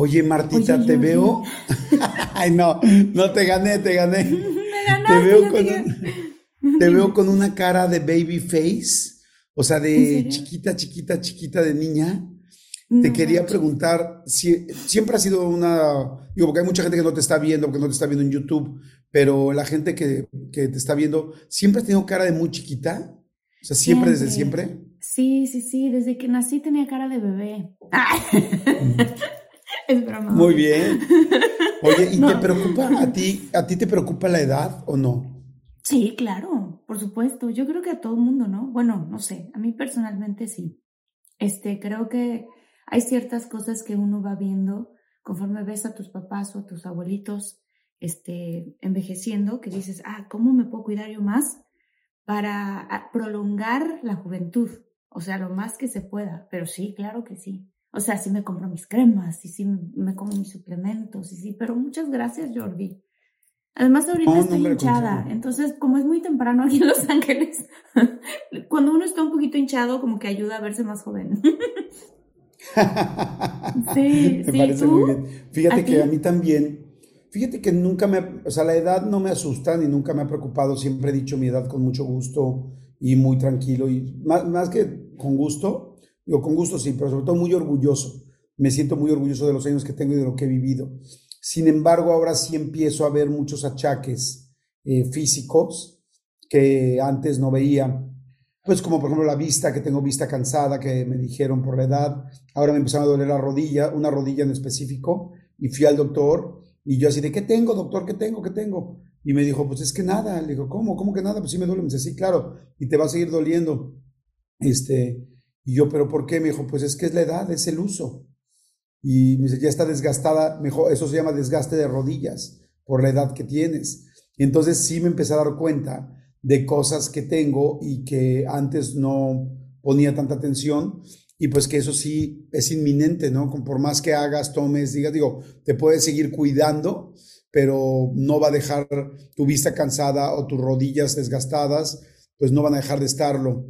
Oye, Martita, te veo. Ay, no, no te gané, te gané. Me ganaste, te veo con, te un- te veo con una cara de baby face, o sea, de chiquita, chiquita, chiquita de niña. Te quería preguntar, si, siempre ha sido una, digo, porque hay mucha gente que no te está viendo, que no te está viendo en YouTube, pero la gente que, que te está viendo, ¿siempre has tenido cara de muy chiquita? O sea, siempre, desde siempre. Sí, sí, sí, desde que nací tenía cara de bebé. Es broma. Muy bien. Oye, ¿y No. te preocupa a ti, a ti te preocupa la edad o no? Sí, claro, por supuesto. Yo creo que a todo el mundo, ¿no? Bueno, no sé, a mí personalmente sí. Este, creo que hay ciertas cosas que uno va viendo conforme ves a tus papás o a tus abuelitos, este, envejeciendo, que dices, ah, ¿cómo me puedo cuidar yo más para ah, prolongar la juventud? O sea, lo más que se pueda. Pero sí, claro que sí. O sea, sí me compro mis cremas, y sí me, como mis suplementos, y sí, pero muchas gracias, Jordi. Además, ahorita No, estoy hinchada, entonces, como es muy temprano aquí en Los Ángeles, cuando uno está un poquito hinchado, como que ayuda a verse más joven. Sí, Me sí, parece ¿tú? muy bien. Fíjate ¿A que a mí también, fíjate que nunca me, o sea, la edad no me asusta ni nunca me ha preocupado. Siempre he dicho mi edad con mucho gusto y muy tranquilo y más, más que con gusto, digo con gusto sí, pero sobre todo muy orgulloso. Me siento muy orgulloso de los años que tengo y de lo que he vivido. Sin embargo, ahora sí empiezo a ver muchos achaques eh, físicos que antes no veía. Pues como por ejemplo la vista, que tengo vista cansada, que me dijeron por la edad. Ahora me empezaron a doler la rodilla, una rodilla en específico, y fui al doctor y yo así de, ¿qué tengo, doctor? ¿Qué tengo? ¿Qué tengo? Y me dijo, pues es que nada. Le digo, ¿cómo? ¿Cómo que nada? Pues sí me duele. Me dice, sí, claro, y te va a seguir doliendo. Este, y yo, ¿pero por qué? Me dijo, pues es que es la edad, es el uso. Y me dice, ya está desgastada, mejor, eso se llama desgaste de rodillas por la edad que tienes. Entonces sí me empecé a dar cuenta de cosas que tengo y que antes no ponía tanta atención y pues que eso sí es inminente, ¿no? Por más que hagas, tomes, digas, digo, te puedes seguir cuidando, pero no va a dejar tu vista cansada o tus rodillas desgastadas, pues no van a dejar de estarlo.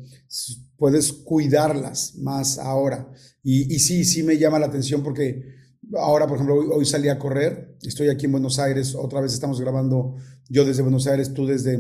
Puedes cuidarlas más ahora. Y, sí, sí me llama la atención porque ahora, por ejemplo, hoy, salí a correr, estoy aquí en Buenos Aires, otra vez estamos grabando yo desde Buenos Aires, tú desde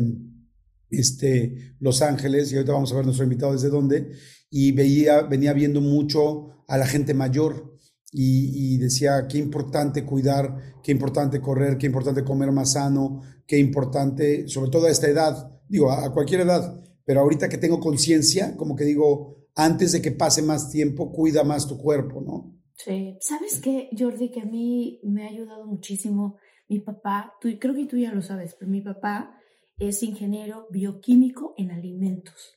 este, Los Ángeles, y ahorita vamos a ver nuestro invitado desde dónde, y veía, venía viendo mucho a la gente mayor y, decía qué importante cuidar, qué importante correr, qué importante comer más sano, qué importante, sobre todo a esta edad, digo, a cualquier edad, pero ahorita que tengo conciencia, como que digo, antes de que pase más tiempo, cuida más tu cuerpo, ¿no? Sí. ¿Sabes qué, Jordi? Que a mí me ha ayudado muchísimo mi papá, tú, creo que tú ya lo sabes, pero mi papá es ingeniero bioquímico en alimentos.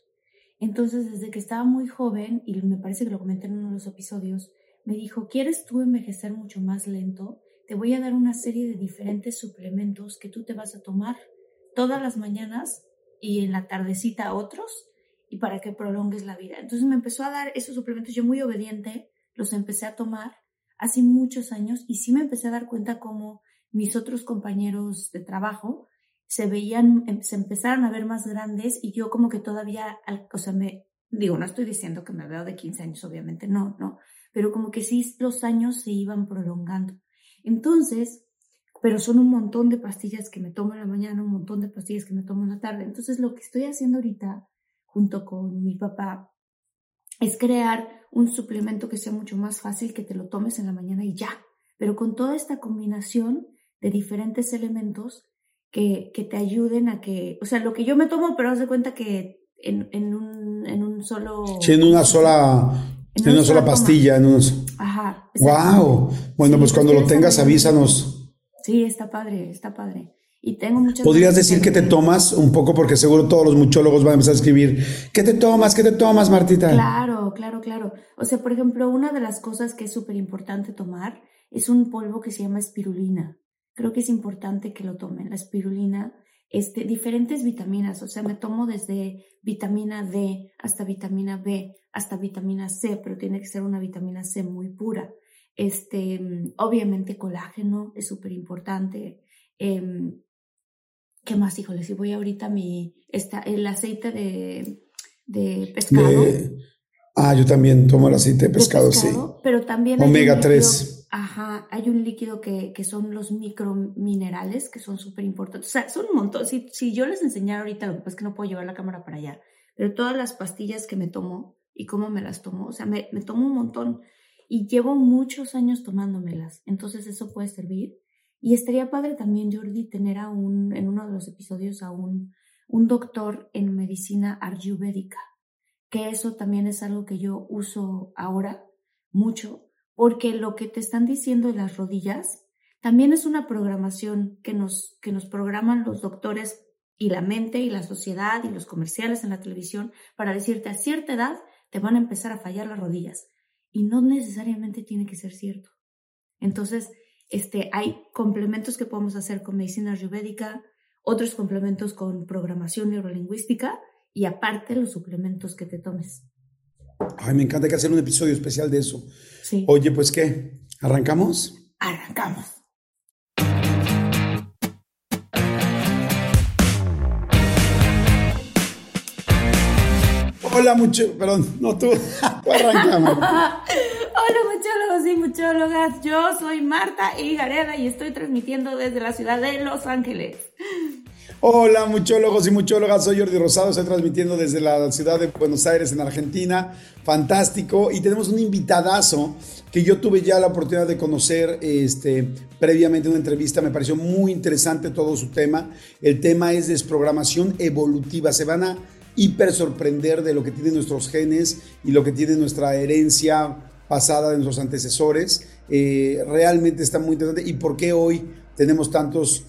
Entonces, desde que estaba muy joven, y me parece que lo comenté en uno de los episodios, me dijo, ¿quieres tú envejecer mucho más lento? Te voy a dar una serie de diferentes suplementos que tú te vas a tomar todas las mañanas y en la tardecita otros, y para que prolongues la vida. Entonces me empezó a dar esos suplementos, yo muy obediente, los empecé a tomar hace muchos años y sí me empecé a dar cuenta como mis otros compañeros de trabajo se veían, em- se empezaron a ver más grandes y yo como que todavía, o sea, me, digo, no estoy diciendo que me veo de 15 años, obviamente, no, no, pero como que sí los años se iban prolongando. Entonces, pero son un montón de pastillas que me tomo en la mañana, un montón de pastillas que me tomo en la tarde. Entonces, lo que estoy haciendo ahorita, junto con mi papá, es crear un suplemento que sea mucho más fácil que te lo tomes en la mañana y ya. Pero con toda esta combinación de diferentes elementos que, que te ayuden a que, o sea, lo que yo me tomo, pero haz de cuenta que en, en, un, en un solo... Sí, en una sola... En, una, sola, pastilla, en unos... Ajá. ¡Wow! Bueno, pues cuando lo tengas, avísanos. Sí, está padre, está padre. Y tengo muchas... ¿Podrías decir que te tomas un poco? Porque seguro todos los muchólogos van a empezar a escribir. ¿Qué te tomas? ¿Qué te tomas, Martita? Claro, claro, claro. O sea, por ejemplo, una de las cosas que es súper importante tomar es un polvo que se llama espirulina. Creo que es importante que lo tomen. La espirulina, este, diferentes vitaminas. O sea, me tomo desde vitamina D hasta vitamina B, hasta vitamina C, pero tiene que ser una vitamina C muy pura. Este, obviamente colágeno es súper importante. Em, ¿Qué más, híjole? Si voy ahorita a mi, está el aceite de, de pescado. ah, yo también tomo el aceite de pescado, sí. Pero también Omega 3. Ajá, hay un líquido que, que son los microminerales, que son súper importantes. O sea, son un montón. Si, si yo les enseñara ahorita, lo que pasa es que no puedo llevar la cámara para allá, pero todas las pastillas que me tomo y cómo me las tomo, o sea, me, me tomo un montón y llevo muchos años tomándomelas. Entonces eso puede servir y estaría padre también, Jordi, tener a en uno de los episodios a un, doctor en medicina ayurvédica, que eso también es algo que yo uso ahora mucho, porque lo que te están diciendo de las rodillas también es una programación que nos, que nos programan los doctores y la mente y la sociedad y los comerciales en la televisión para decirte a cierta edad te van a empezar a fallar las rodillas. Y no necesariamente tiene que ser cierto. Entonces, este, hay complementos que podemos hacer con medicina ayurvédica, otros complementos con programación neurolingüística y aparte los suplementos que te tomes. Ay, me encanta que hacer un episodio especial de eso. Sí. Oye, pues qué, ¿arrancamos? Arrancamos. Hola, mucho, perdón, no tú, arrancamos. Hola muchólogos y muchólogas, yo soy Marta Higareda y estoy transmitiendo desde la ciudad de Los Ángeles. Hola muchólogos y muchólogas, soy Jordi Rosado, estoy transmitiendo desde la ciudad de Buenos Aires en Argentina, fantástico, y tenemos un invitadazo que yo tuve ya la oportunidad de conocer este, previamente una entrevista, me pareció muy interesante todo su tema, el tema es desprogramación evolutiva, se van a hiper sorprender de lo que tienen nuestros genes y lo que tiene nuestra herencia pasada de nuestros antecesores. Eh, realmente está muy interesante. ¿Y por qué hoy tenemos tantos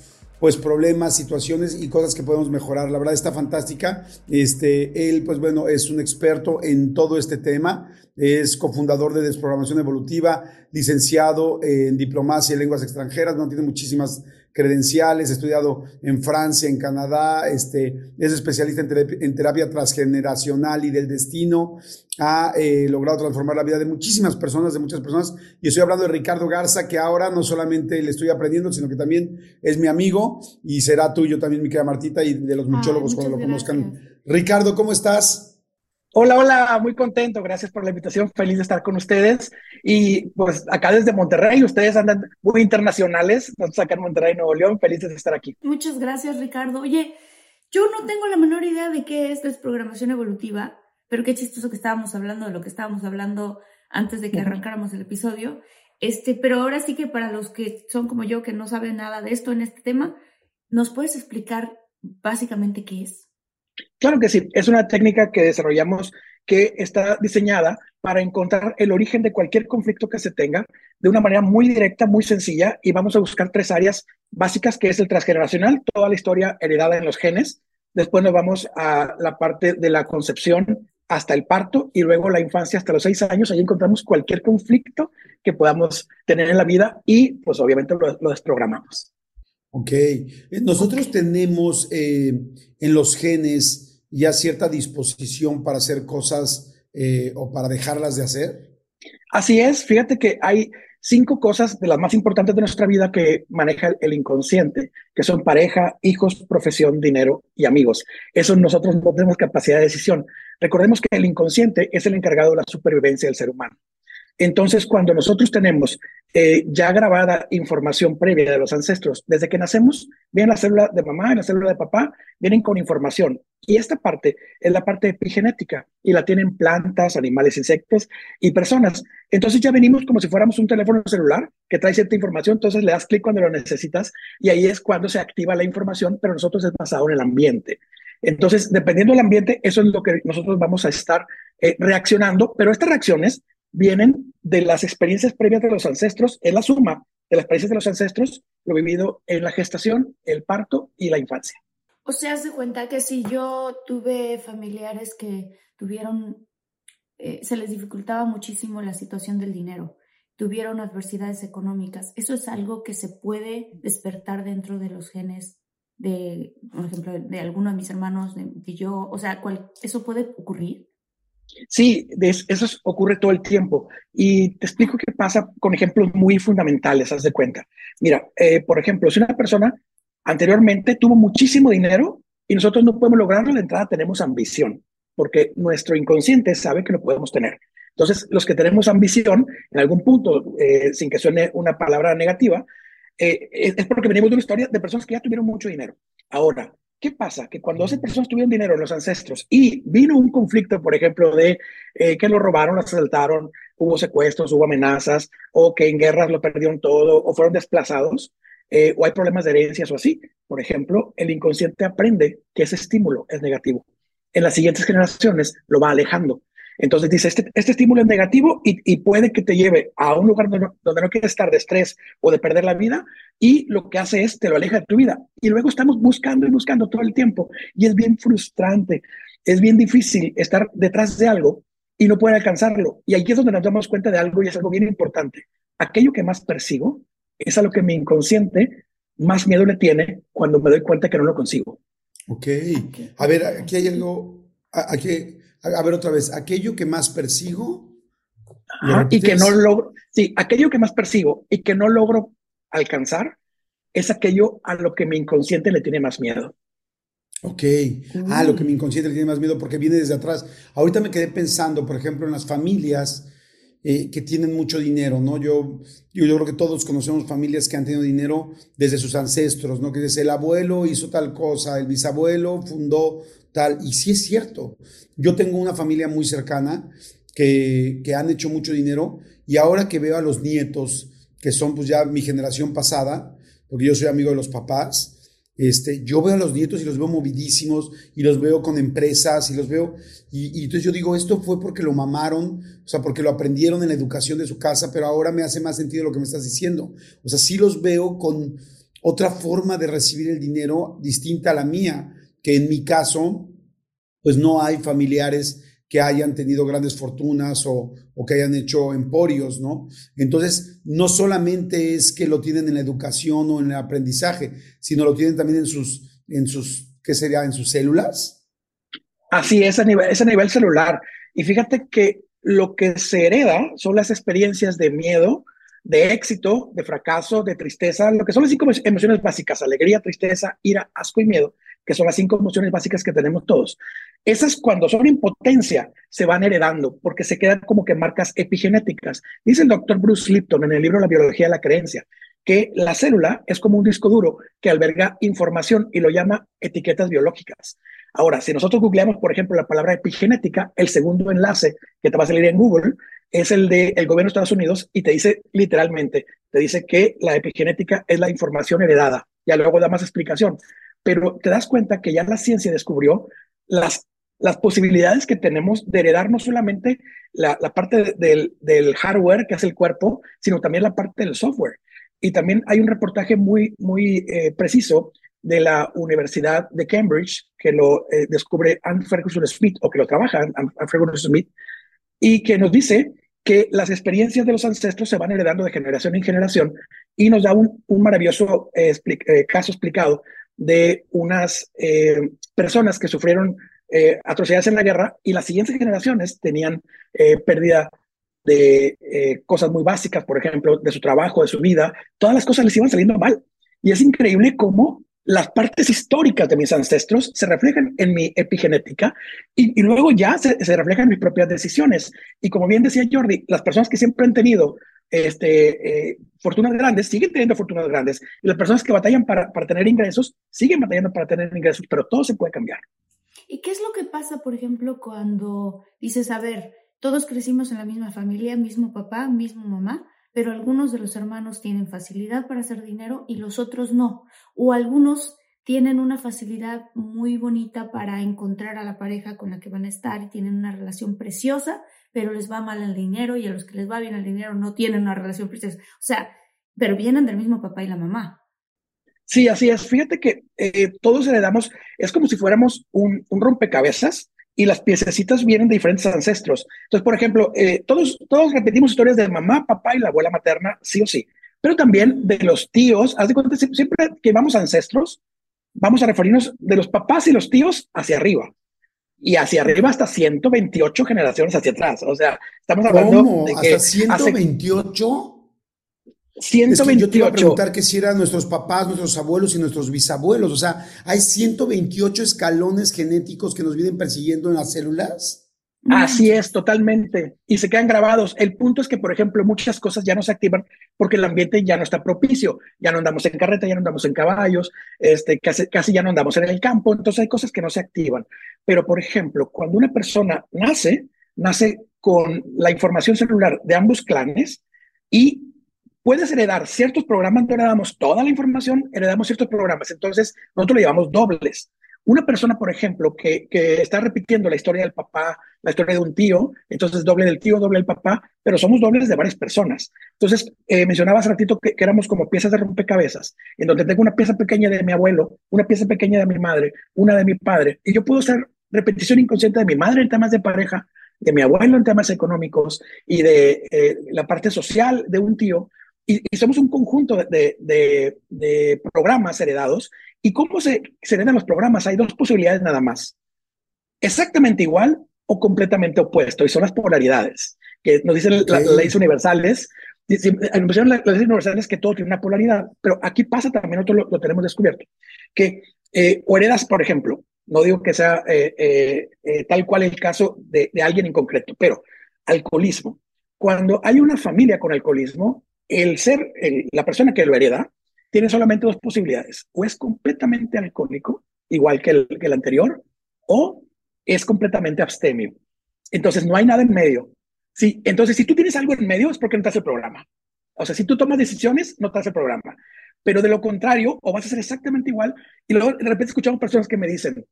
pues problemas, situaciones y cosas que podemos mejorar. La verdad está fantástica. Este, él, pues bueno, es un experto en todo este tema. Es cofundador de Desprogramación Evolutiva, licenciado en Diplomacia y Lenguas Extranjeras, no tiene muchísimas credenciales, estudiado en Francia, en Canadá, este, es especialista en terapia, transgeneracional y del destino, ha eh, logrado transformar la vida de muchísimas personas, de muchas personas, y estoy hablando de Ricardo Garza, que ahora no solamente le estoy aprendiendo, sino que también es mi amigo y será tuyo también, mi querida Martita, y de los muchólogos cuando lo conozcan. Ricardo, ¿cómo estás? Hola, hola, muy contento, gracias por la invitación, feliz de estar con ustedes. Y pues acá desde Monterrey, ustedes andan muy internacionales, nosotros acá en Monterrey, Nuevo León, felices de estar aquí. Muchas gracias, Ricardo. Oye, yo no tengo la menor idea de qué es desprogramación evolutiva, pero qué chistoso que estábamos hablando de lo que estábamos hablando antes de que arrancáramos el episodio. Este, pero ahora sí que para los que son como yo, que no saben nada de esto en este tema, ¿nos puedes explicar básicamente qué es? Claro que sí, es una técnica que desarrollamos que está diseñada para encontrar el origen de cualquier conflicto que se tenga de una manera muy directa, muy sencilla, y vamos a buscar tres áreas básicas, que es el transgeneracional, toda la historia heredada en los genes, después nos vamos a la parte de la concepción hasta el parto y luego la infancia hasta los seis años, ahí encontramos cualquier conflicto que podamos tener en la vida y pues obviamente lo, desprogramamos. Ok, eh, nosotros tenemos eh, en los genes ya cierta disposición para hacer cosas eh, o para dejarlas de hacer. Así es, fíjate que hay cinco cosas de las más importantes de nuestra vida que maneja el inconsciente, que son pareja, hijos, profesión, dinero y amigos. Eso nosotros no tenemos capacidad de decisión. Recordemos que el inconsciente es el encargado de la supervivencia del ser humano. Entonces, cuando nosotros tenemos eh, ya grabada información previa de los ancestros. Desde que nacemos, viene la célula de mamá y la célula de papá, vienen con información. Y esta parte es la parte epigenética y la tienen plantas, animales, insectos y personas. Entonces ya venimos como si fuéramos un teléfono celular que trae cierta información, entonces le das clic cuando lo necesitas y ahí es cuando se activa la información, pero nosotros es basado en el ambiente. Entonces, dependiendo del ambiente, eso es lo que nosotros vamos a estar eh, reaccionando, pero estas reacciones vienen de las experiencias previas de los ancestros, es la suma de las experiencias de los ancestros, lo vivido en la gestación, el parto y la infancia. O sea, se cuenta que si yo tuve familiares que tuvieron, eh, se les dificultaba muchísimo la situación del dinero, tuvieron adversidades económicas, eso es algo que se puede despertar dentro de los genes de, por ejemplo, de alguno de mis hermanos, de, yo, o sea, ¿eso puede ocurrir? Sí, eso ocurre todo el tiempo. Y te explico qué pasa con ejemplos muy fundamentales, haz de cuenta. Mira, eh, por ejemplo, si una persona anteriormente tuvo muchísimo dinero y nosotros no podemos lograrlo, de entrada tenemos ambición, porque nuestro inconsciente sabe que lo podemos tener. Entonces, los que tenemos ambición, en algún punto, eh, sin que suene una palabra negativa, eh, es porque venimos de una historia de personas que ya tuvieron mucho dinero. Ahora, ¿Qué pasa? Que cuando esas personas tuvieron dinero, los ancestros, y vino un conflicto, por ejemplo, de eh, que lo robaron, lo asaltaron, hubo secuestros, hubo amenazas, o que en guerras lo perdieron todo, o fueron desplazados, eh, o hay problemas de herencias o así, por ejemplo, el inconsciente aprende que ese estímulo es negativo. En las siguientes generaciones lo va alejando. Entonces dice, este, este estímulo es negativo y, puede que te lleve a un lugar donde no, donde no quieres estar de estrés o de perder la vida y lo que hace es te lo aleja de tu vida. Y luego estamos buscando y buscando todo el tiempo y es bien frustrante, es bien difícil estar detrás de algo y no poder alcanzarlo. Y aquí es donde nos damos cuenta de algo y es algo bien importante. Aquello que más persigo es a lo que mi inconsciente más miedo le tiene cuando me doy cuenta que no lo consigo. Ok. A ver, aquí hay algo, aquí a ver otra vez, aquello que más persigo. y que no logro, sí, aquello que más persigo y que no logro alcanzar es aquello a lo que mi inconsciente le tiene más miedo. Ok, a ah, lo que mi inconsciente le tiene más miedo porque viene desde atrás. Ahorita me quedé pensando, por ejemplo, en las familias eh, que tienen mucho dinero, ¿no? Yo, yo, yo, creo que todos conocemos familias que han tenido dinero desde sus ancestros, ¿no? Que desde el abuelo hizo tal cosa, el bisabuelo fundó tal, y sí es cierto. Yo tengo una familia muy cercana que, que han hecho mucho dinero y ahora que veo a los nietos, que son pues ya mi generación pasada, porque yo soy amigo de los papás, este, yo veo a los nietos y los veo movidísimos y los veo con empresas y los veo, y, y, entonces yo digo, esto fue porque lo mamaron, o sea, porque lo aprendieron en la educación de su casa, pero ahora me hace más sentido lo que me estás diciendo. O sea, sí los veo con otra forma de recibir el dinero distinta a la mía que en mi caso, pues no hay familiares que hayan tenido grandes fortunas o, que hayan hecho emporios, ¿no? Entonces, no solamente es que lo tienen en la educación o en el aprendizaje, sino lo tienen también en sus, en sus ¿qué sería? En sus células. Así es, nivel, es a nivel celular. Y fíjate que lo que se hereda son las experiencias de miedo, de éxito, de fracaso, de tristeza, lo que son las cinco emociones básicas, alegría, tristeza, ira, asco y miedo, que son las cinco emociones básicas que tenemos todos. Esas cuando son en potencia se van heredando porque se quedan como que marcas epigenéticas. Dice el doctor Bruce Lipton en el libro La biología de la creencia que la célula es como un disco duro que alberga información y lo llama etiquetas biológicas. Ahora, si nosotros googleamos, por ejemplo, la palabra epigenética, el segundo enlace que te va a salir en Google es el del el gobierno de Estados Unidos y te dice literalmente, te dice que la epigenética es la información heredada. Ya luego da más explicación pero te das cuenta que ya la ciencia descubrió las, las posibilidades que tenemos de heredar no solamente la, la parte del, del, hardware que hace el cuerpo, sino también la parte del software. Y también hay un reportaje muy, muy eh, preciso de la Universidad de Cambridge que lo eh, descubre Anne Ferguson Smith o que lo trabaja Anne Ferguson Smith y que nos dice que las experiencias de los ancestros se van heredando de generación en generación y nos da un, un maravilloso eh, caso explicado de unas eh, personas que sufrieron eh, atrocidades en la guerra y las siguientes generaciones tenían eh, pérdida de cosas muy básicas, por ejemplo, de su trabajo, de su vida, todas las cosas les iban saliendo mal. Y es increíble cómo las partes históricas de mis ancestros se reflejan en mi epigenética y, luego ya se, reflejan en mis propias decisiones. Y como bien decía Jordi, las personas que siempre han tenido este, eh, fortunas grandes siguen teniendo fortunas grandes y las personas que batallan para, para tener ingresos siguen batallando para tener ingresos, pero todo se puede cambiar. ¿Y qué es lo que pasa, por ejemplo, cuando dices, a ver, todos crecimos en la misma familia, mismo papá, mismo mamá, pero algunos de los hermanos tienen facilidad para hacer dinero y los otros no? O algunos tienen una facilidad muy bonita para encontrar a la pareja con la que van a estar y tienen una relación preciosa, pero les va mal el dinero y a los que les va bien el dinero no tienen una relación preciosa. O sea, pero vienen del mismo papá y la mamá. Sí, así es. Fíjate que eh, todos heredamos, es como si fuéramos un, rompecabezas y las piececitas vienen de diferentes ancestros. Entonces, por ejemplo, eh, todos, todos repetimos historias de mamá, papá y la abuela materna, sí o sí, pero también de los tíos. Haz de cuenta, siempre que vamos a ancestros, vamos a referirnos de los papás y los tíos hacia arriba. Y hacia arriba hasta 128 generaciones hacia atrás. O sea, estamos hablando de que ¿Hasta 128? 128. yo te iba a preguntar que si eran nuestros papás, nuestros abuelos y nuestros bisabuelos. O sea, ¿hay 128 escalones genéticos que nos vienen persiguiendo en las células? Así es, totalmente. Y se quedan grabados. El punto es que, por ejemplo, muchas cosas ya no se activan porque el ambiente ya no está propicio. Ya no andamos en carreta, ya no andamos en caballos, este, casi, casi ya no andamos en el campo. Entonces hay cosas que no se activan. Pero, por ejemplo, cuando una persona nace, nace con la información celular de ambos clanes y puedes heredar ciertos programas, no heredamos toda la información, heredamos ciertos programas. Entonces, nosotros le llamamos dobles. Una persona, por ejemplo, que, que, está repitiendo la historia del papá, la historia de un tío, entonces doble del tío, doble del papá, pero somos dobles de varias personas. Entonces, eh, mencionaba hace ratito que, éramos como piezas de rompecabezas, en donde tengo una pieza pequeña de mi abuelo, una pieza pequeña de mi madre, una de mi padre, y yo puedo hacer repetición inconsciente de mi madre en temas de pareja, de mi abuelo en temas económicos y de eh, la parte social de un tío, y, somos un conjunto de, de, de, programas heredados ¿Y cómo se, se heredan los programas? Hay dos posibilidades nada más. Exactamente igual o completamente opuesto, y son las polaridades, que nos dicen las leyes universales. Nos las leyes universales que todo tiene una polaridad, pero aquí pasa también, nosotros lo, tenemos descubierto, que eh, o heredas, por ejemplo, no digo que sea eh, eh, tal cual el caso de, de alguien en concreto, pero alcoholismo. Cuando hay una familia con alcoholismo, el ser, la persona que lo hereda, tiene solamente dos posibilidades. O es completamente alcohólico, igual que el, que el anterior, o es completamente abstemio. Entonces, no hay nada en medio. Sí, entonces, si tú tienes algo en medio, es porque no te hace el programa. O sea, si tú tomas decisiones, no te hace el programa. Pero de lo contrario, o vas a hacer exactamente igual. Y luego de repente escuchamos personas que me dicen,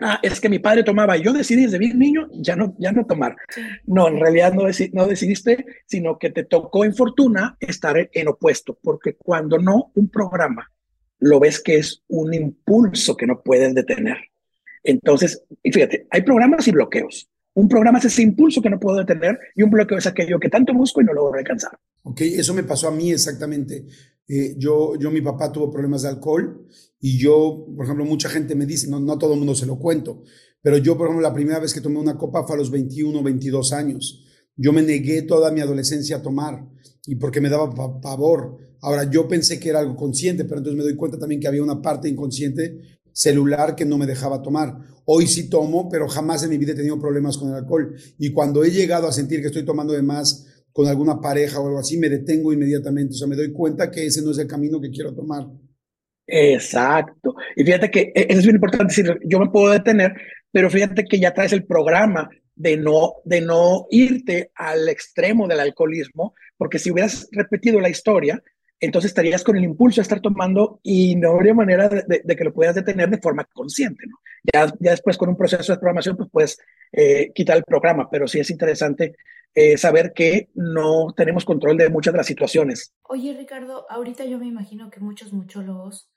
ah, es que mi padre tomaba y yo decidí desde bien niño ya no, ya no tomar. No, en realidad no, no decidiste, sino que te tocó en fortuna estar en opuesto, porque cuando no, un programa lo ves que es un impulso que no puedes detener. Entonces, fíjate, hay programas y bloqueos. Un programa es ese impulso que no puedo detener y un bloqueo es aquello que tanto busco y no logro alcanzar. Ok, eso me pasó a mí exactamente. Eh, yo, yo, mi papá tuvo problemas de alcohol y yo, por ejemplo, mucha gente me dice, no, no todo el mundo se lo cuento, pero yo, por ejemplo, la primera vez que tomé una copa fue a los 21, 22 años. Yo me negué toda mi adolescencia a tomar y porque me daba pavor. Ahora, yo pensé que era algo consciente, pero entonces me doy cuenta también que había una parte inconsciente celular que no me dejaba tomar. Hoy sí tomo, pero jamás en mi vida he tenido problemas con el alcohol. Y cuando he llegado a sentir que estoy tomando de más con alguna pareja o algo así, me detengo inmediatamente. O sea, me doy cuenta que ese no es el camino que quiero tomar. Exacto. Y fíjate que e, eso es bien importante decir, yo me puedo detener, pero fíjate que ya traes el programa de no, de no irte al extremo del alcoholismo, porque si hubieras repetido la historia, entonces estarías con el impulso de estar tomando y no habría manera de, que lo puedas detener de forma consciente. Ya, ya después con un proceso de programación, pues puedes eh, quitar el programa, pero sí es interesante eh, saber que no tenemos control de muchas de las situaciones. Oye, Ricardo, ahorita yo me imagino que muchos muchólogos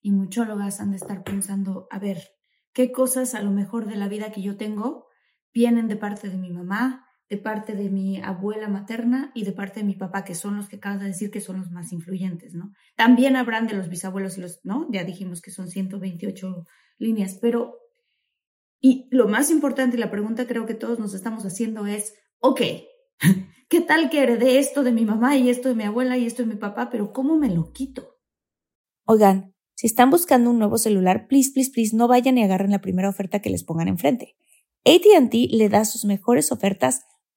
y muchólogas han de estar pensando, a ver, ¿qué cosas a lo mejor de la vida que yo tengo vienen de parte de mi mamá, de parte de mi abuela materna y de parte de mi papá, que son los que acabas de decir que son los más influyentes, ¿no? También habrán de los bisabuelos y los, ¿no? Ya dijimos que son 128 líneas, pero, y lo más importante, la pregunta creo que todos nos estamos haciendo es, ok, ¿qué tal que heredé esto de mi mamá y esto de mi abuela y esto de mi papá, pero ¿cómo me lo quito? Oigan, si están buscando un nuevo celular, please, please, please, no vayan y agarren la primera oferta que les pongan enfrente. ATT le da sus mejores ofertas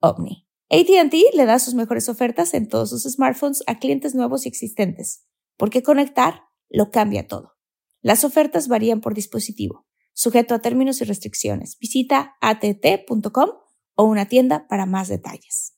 ovni. ATT le da sus mejores ofertas en todos sus smartphones a clientes nuevos y existentes, porque conectar lo cambia todo. Las ofertas varían por dispositivo, sujeto a términos y restricciones. Visita att.com o una tienda para más detalles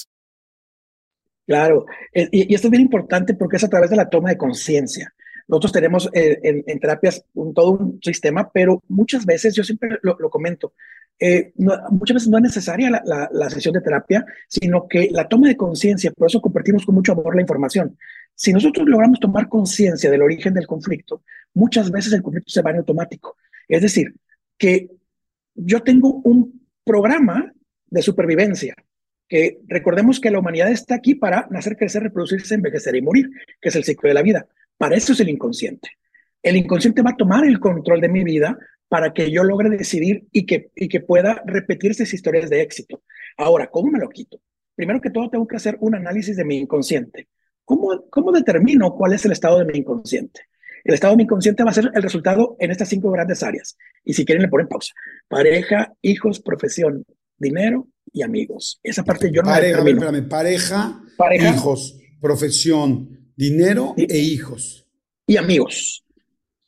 Claro, eh, y, esto es bien importante porque es a través de la toma de conciencia. Nosotros tenemos eh, en, terapias todo un sistema, pero muchas veces, yo siempre lo, comento, eh, muchas veces no es necesaria la, la, sesión de terapia, sino que la toma de conciencia, por eso compartimos con mucho amor la información. Si nosotros logramos tomar conciencia del origen del conflicto, muchas veces el conflicto se va en automático. Es decir, que yo tengo un programa de supervivencia recordemos que la humanidad está aquí para nacer, crecer, reproducirse, envejecer y morir, que es el ciclo de la vida. Para eso es el inconsciente. El inconsciente va a tomar el control de mi vida para que yo logre decidir y que, y que pueda repetirse esas historias de éxito. Ahora, ¿cómo me lo quito? Primero que todo, tengo que hacer un análisis de mi inconsciente. ¿Cómo, cómo determino cuál es el estado de mi inconsciente? El estado de mi inconsciente va a ser el resultado en estas cinco grandes áreas. Y si quieren, le ponen pausa. Pareja, hijos, profesión, dinero y amigos. Esa parte yo no pareja, espérame, pareja, pareja, hijos, profesión, dinero e hijos. Y amigos.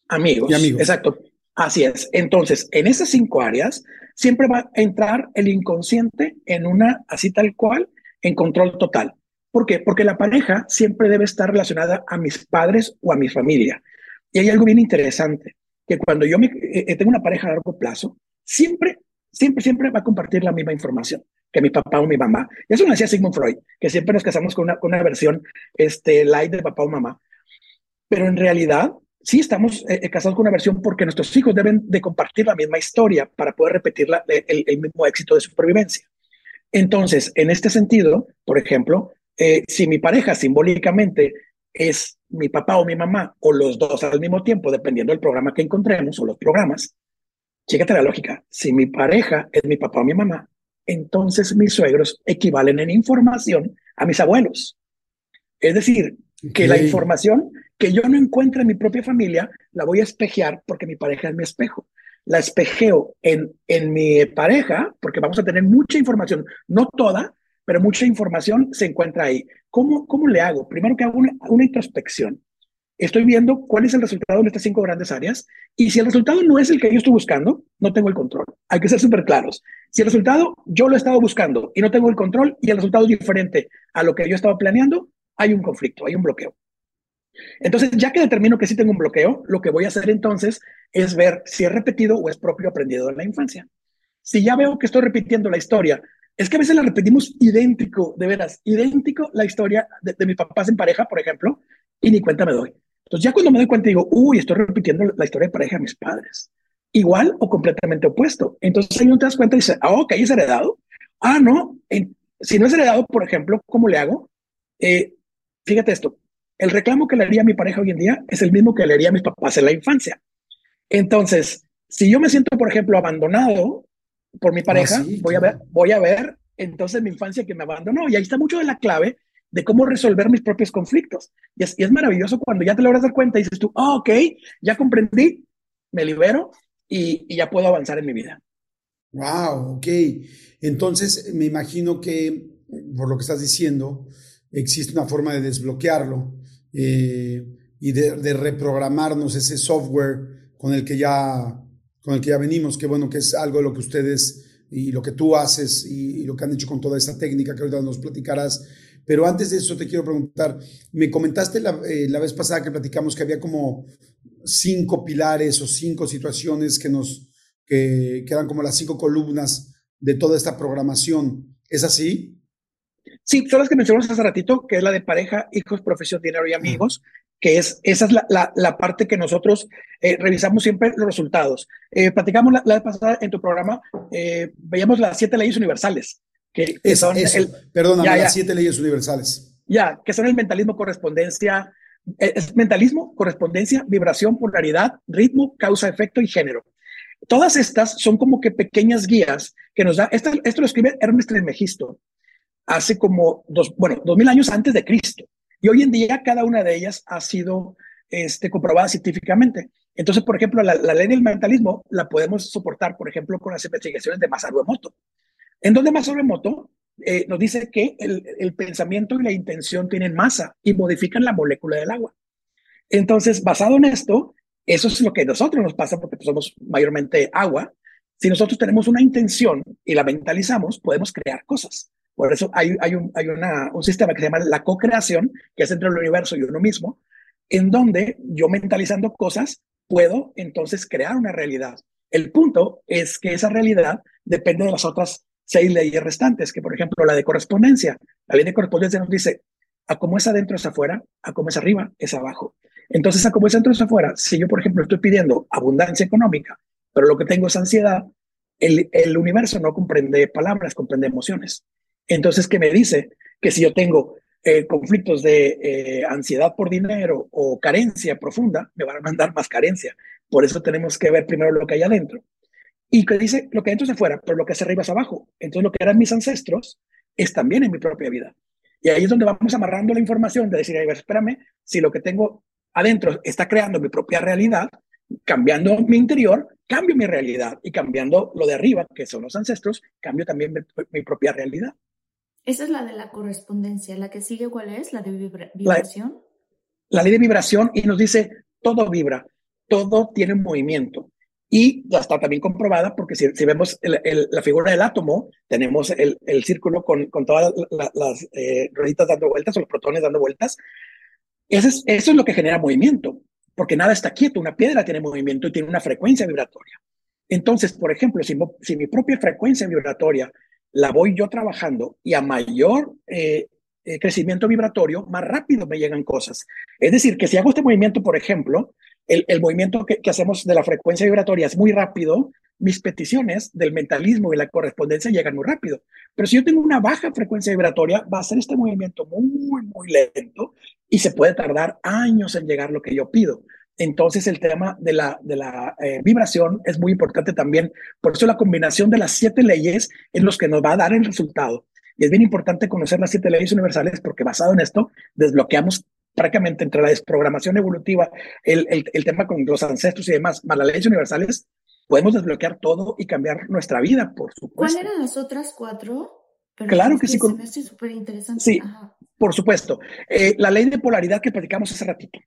Amigos. Y amigos. Exacto. Así es. Entonces, en esas cinco áreas, siempre va a entrar el inconsciente en una, así tal cual, en control total. ¿Por qué? Porque la pareja siempre debe estar relacionada a mis padres o a mi familia. Y hay algo bien interesante, que cuando yo me, eh, eh, tengo una pareja a largo plazo, siempre siempre, siempre va a compartir la misma información que mi papá o mi mamá. Y eso lo decía Sigmund Freud, que siempre nos casamos con una, versión este, light de papá o mamá. Pero en realidad, sí estamos eh, eh, casados con una versión porque nuestros hijos deben de compartir la misma historia para poder repetir la, el, mismo éxito de supervivencia. Entonces, en este sentido, por ejemplo, eh, si mi pareja simbólicamente es mi papá o mi mamá, o los dos al mismo tiempo, dependiendo del programa que encontremos o los programas, Chécate la lógica. Si mi pareja es mi papá o mi mamá, entonces mis suegros equivalen en información a mis abuelos. Es decir, que la información que yo no encuentro en mi propia familia, la voy a espejear porque mi pareja es mi espejo. La espejeo en, en mi pareja porque vamos a tener mucha información, no toda, pero mucha información se encuentra ahí. ¿Cómo, cómo le hago? Primero que hago una introspección estoy viendo cuál es el resultado de estas cinco grandes áreas y si el resultado no es el que yo estoy buscando, no tengo el control. Hay que ser súper claros. Si el resultado yo lo he estado buscando y no tengo el control y el resultado es diferente a lo que yo estaba planeando, hay un conflicto, hay un bloqueo. Entonces, ya que determino que sí tengo un bloqueo, lo que voy a hacer entonces es ver si es repetido o es propio aprendido en la infancia. Si ya veo que estoy repitiendo la historia, es que a veces la repetimos idéntico, de veras, idéntico la historia de, de mis papás en pareja, por ejemplo, y ni cuenta me doy. Entonces ya cuando me doy cuenta digo, uy, estoy repitiendo la historia de pareja de mis padres. Igual o completamente opuesto. Entonces ahí no te das cuenta y dices, ah, ok, es heredado. Ah, no, si no es heredado, por ejemplo, ¿cómo le hago? Eh, fíjate esto, el reclamo que le haría a mi pareja hoy en día es el mismo que le haría a mis papás en la infancia. Entonces, si yo me siento, por ejemplo, abandonado por mi ah, pareja, voy, a ver, voy a ver entonces mi infancia que me abandonó. Y ahí está mucho de la clave de cómo resolver mis propios conflictos. Y es, maravilloso cuando ya te logras dar cuenta y dices tú, oh, ok, ya comprendí, me libero y, ya puedo avanzar en mi vida. Wow, ok. Entonces, me imagino que, por lo que estás diciendo, existe una forma de desbloquearlo eh, y de, reprogramarnos ese software con el que ya con el que ya venimos, que bueno, que es algo de lo que ustedes y lo que tú haces y, y lo que han hecho con toda esta técnica que ahorita nos platicarás, Pero antes de eso te quiero preguntar, me comentaste la, eh, la vez pasada que platicamos que había como cinco pilares o cinco situaciones que nos, que, que eran como las cinco columnas de toda esta programación. ¿Es así? Sí, son las que mencionamos hace ratito, que es la de pareja, hijos, profesión, dinero y amigos, que es, esa es la, la, parte que nosotros eh, revisamos siempre los resultados. Eh, platicamos la, vez pasada en tu programa, eh, veíamos las siete leyes universales, que, son... El, Perdóname, las siete leyes universales. Ya, que son el mentalismo, correspondencia, es mentalismo, correspondencia, vibración, polaridad, ritmo, causa, efecto y género. Todas estas son como que pequeñas guías que nos da, esto, esto lo escribe Hermes Trismegisto, hace como dos, bueno, dos mil años antes de Cristo. Y hoy en día cada una de ellas ha sido este, comprobada científicamente. Entonces, por ejemplo, la, ley del mentalismo la podemos soportar, por ejemplo, con las investigaciones de Masaru Emoto. En donde Masaru Emoto eh, nos dice que el, el, pensamiento y la intención tienen masa y modifican la molécula del agua. Entonces, basado en esto, eso es lo que a nosotros nos pasa porque somos mayormente agua. Si nosotros tenemos una intención y la mentalizamos, podemos crear cosas. Por eso hay, hay, un, hay una, un sistema que se llama la co-creación, que es entre el universo y uno mismo, en donde yo mentalizando cosas puedo entonces crear una realidad. El punto es que esa realidad depende de las otras seis leyes restantes, que por ejemplo la de correspondencia. La ley de correspondencia nos dice, a como es adentro es afuera, a como es arriba es abajo. Entonces, a como es adentro es afuera, si yo por ejemplo estoy pidiendo abundancia económica, pero lo que tengo es ansiedad, el, el universo no comprende palabras, comprende emociones. Entonces, ¿qué me dice? Que si yo tengo eh, conflictos de eh, ansiedad por dinero o carencia profunda, me van a mandar más carencia. Por eso tenemos que ver primero lo que hay adentro. Y que dice, lo que adentro es afuera, pero lo que hace arriba es abajo. Entonces, lo que eran mis ancestros es también en mi propia vida. Y ahí es donde vamos amarrando la información de decir, espérame, si lo que tengo adentro está creando mi propia realidad, cambiando mi interior, cambio mi realidad. Y cambiando lo de arriba, que son los ancestros, cambio también mi propia realidad. Esa es la de la correspondencia. ¿La que sigue cuál es? ¿La de vibración? La, ley de vibración y nos dice, todo vibra, todo tiene movimiento. Y ya está también comprobada porque si, vemos la figura del átomo, tenemos el, círculo con, con todas las eh, rueditas dando vueltas o los protones dando vueltas. Eso es, eso es lo que genera movimiento, porque nada está quieto. Una piedra tiene movimiento y tiene una frecuencia vibratoria. Entonces, por ejemplo, si, mi propia frecuencia vibratoria la voy yo trabajando y a mayor eh, eh, crecimiento vibratorio, más rápido me llegan cosas. Es decir, que si hago este movimiento, por ejemplo, el, movimiento que, hacemos de la frecuencia vibratoria es muy rápido, mis peticiones del mentalismo y la correspondencia llegan muy rápido. Pero si yo tengo una baja frecuencia vibratoria, va a ser este movimiento muy, muy lento y se puede tardar años en llegar lo que yo pido. Entonces el tema de la, de la eh, vibración es muy importante también. Por eso la combinación de las siete leyes es lo que nos va a dar el resultado. Y es bien importante conocer las siete leyes universales porque basado en esto desbloqueamos prácticamente entre la desprogramación evolutiva, el, el, tema con los ancestros y demás, más las leyes universales, podemos desbloquear todo y cambiar nuestra vida, por supuesto. ¿Cuáles eran las otras cuatro? claro que, sí. súper interesante. Sí, por supuesto. Eh, la ley de polaridad que platicamos hace ratito.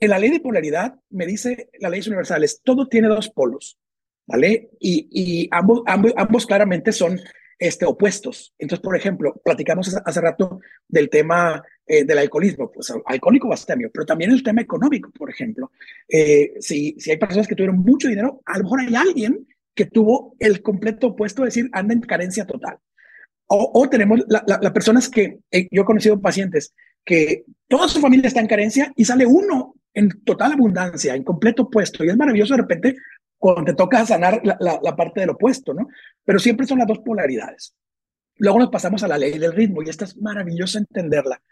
En la ley de polaridad me dice las leyes universales, todo tiene dos polos, ¿vale? Y, ambos, ambos, claramente son este, opuestos. Entonces, por ejemplo, platicamos hace, rato del tema eh, del alcoholismo, pues alcohólico bastemio, pero también el tema económico, por ejemplo. Eh, si, si hay personas que tuvieron mucho dinero, a lo mejor hay alguien que tuvo el completo opuesto, es decir, anda en carencia total. O, tenemos las personas que eh, yo he conocido pacientes que toda su familia está en carencia y sale uno en total abundancia, en completo opuesto. Y es maravilloso de repente cuando te toca sanar la, la, parte del opuesto, ¿no? Pero siempre son las dos polaridades. Luego nos pasamos a la ley del ritmo y esta es maravilloso entenderla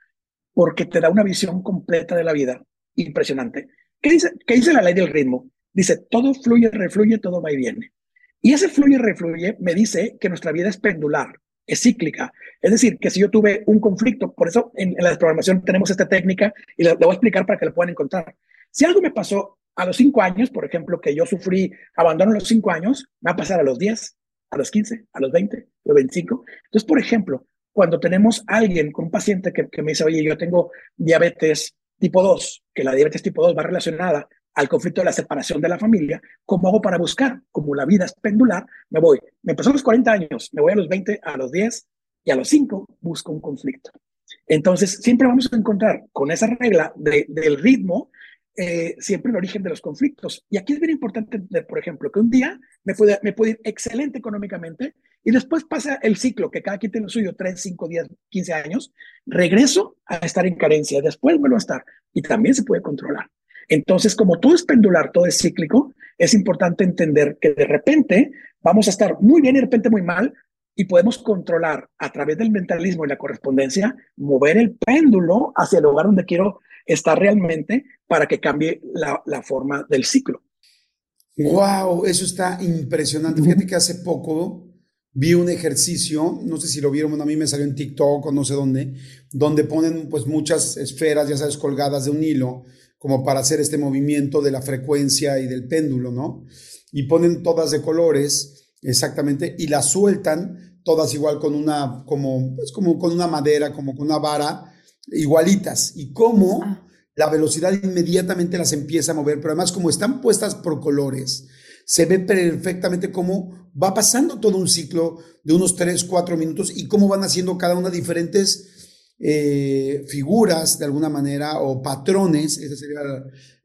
porque te da una visión completa de la vida impresionante. ¿Qué dice, qué dice la ley del ritmo? Dice, todo fluye, refluye, todo va y viene. Y ese fluye refluye me dice que nuestra vida es pendular es cíclica. Es decir, que si yo tuve un conflicto, por eso en, la desprogramación tenemos esta técnica y la, voy a explicar para que la puedan encontrar. Si algo me pasó a los cinco años, por ejemplo, que yo sufrí abandono a los cinco años, me va a pasar a los 10, a los 15, a los 20, a los 25. Entonces, por ejemplo, cuando tenemos alguien con un paciente que, que me dice, oye, yo tengo diabetes tipo 2, que la diabetes tipo 2 va relacionada al conflicto de la separación de la familia, ¿cómo hago para buscar? Como la vida es pendular, me voy. Me empezó a los 40 años, me voy a los 20, a los 10 y a los 5 busco un conflicto. Entonces, siempre vamos a encontrar con esa regla del ritmo, eh, siempre el origen de los conflictos. Y aquí es bien importante entender, por ejemplo, que un día me puede, me puede ir excelente económicamente y después pasa el ciclo, que cada quien tiene lo suyo, 3, 5, 10, 15 años, regreso a estar en carencia, después vuelvo a estar y también se puede controlar. Entonces, como todo es pendular, todo es cíclico, es importante entender que de repente vamos a estar muy bien y de repente muy mal, y podemos controlar a través del mentalismo y la correspondencia, mover el péndulo hacia el lugar donde quiero estar realmente para que cambie la, la forma del ciclo. Wow, eso está impresionante. Fíjate que hace poco vi un ejercicio, no sé si lo vieron, a mí me salió en TikTok o no sé dónde, donde ponen pues muchas esferas, ya sabes, colgadas de un hilo, como para hacer este movimiento de la frecuencia y del péndulo, ¿no? Y ponen todas de colores Exactamente, y las sueltan todas igual con una, como, pues como con una madera, como con una vara, igualitas. Y cómo ah. la velocidad inmediatamente las empieza a mover, pero además como están puestas por colores, se ve perfectamente cómo va pasando todo un ciclo de unos 3, 4 minutos y cómo van haciendo cada una diferentes eh, figuras de alguna manera o patrones, sería,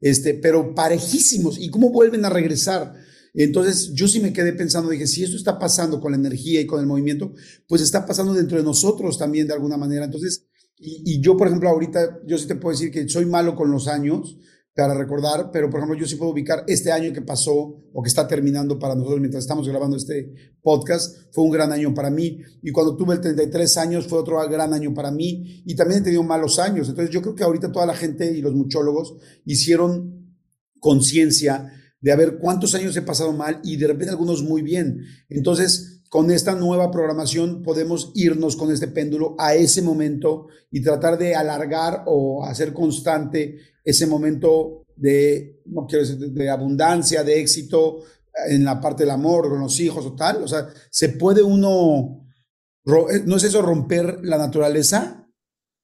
este, pero parejísimos y cómo vuelven a regresar. Entonces yo sí me quedé pensando, dije, si esto está pasando con la energía y con el movimiento, pues está pasando dentro de nosotros también de alguna manera. Entonces, y, yo, por ejemplo, ahorita, yo sí te puedo decir que soy malo con los años para recordar, pero por ejemplo, yo sí puedo ubicar este año que pasó o que está terminando para nosotros mientras estamos grabando este podcast, fue un gran año para mí. Y cuando tuve el 33 años fue otro gran año para mí y también he tenido malos años. Entonces yo creo que ahorita toda la gente y los muchólogos hicieron conciencia de a ver cuántos años he pasado mal y de repente algunos muy bien. Entonces, con esta nueva programación podemos irnos con este péndulo a ese momento y tratar de alargar o hacer constante ese momento de, no quiero decir, de abundancia, de éxito en la parte del amor, con los hijos o tal. O sea, se puede uno, ¿no es eso romper la naturaleza?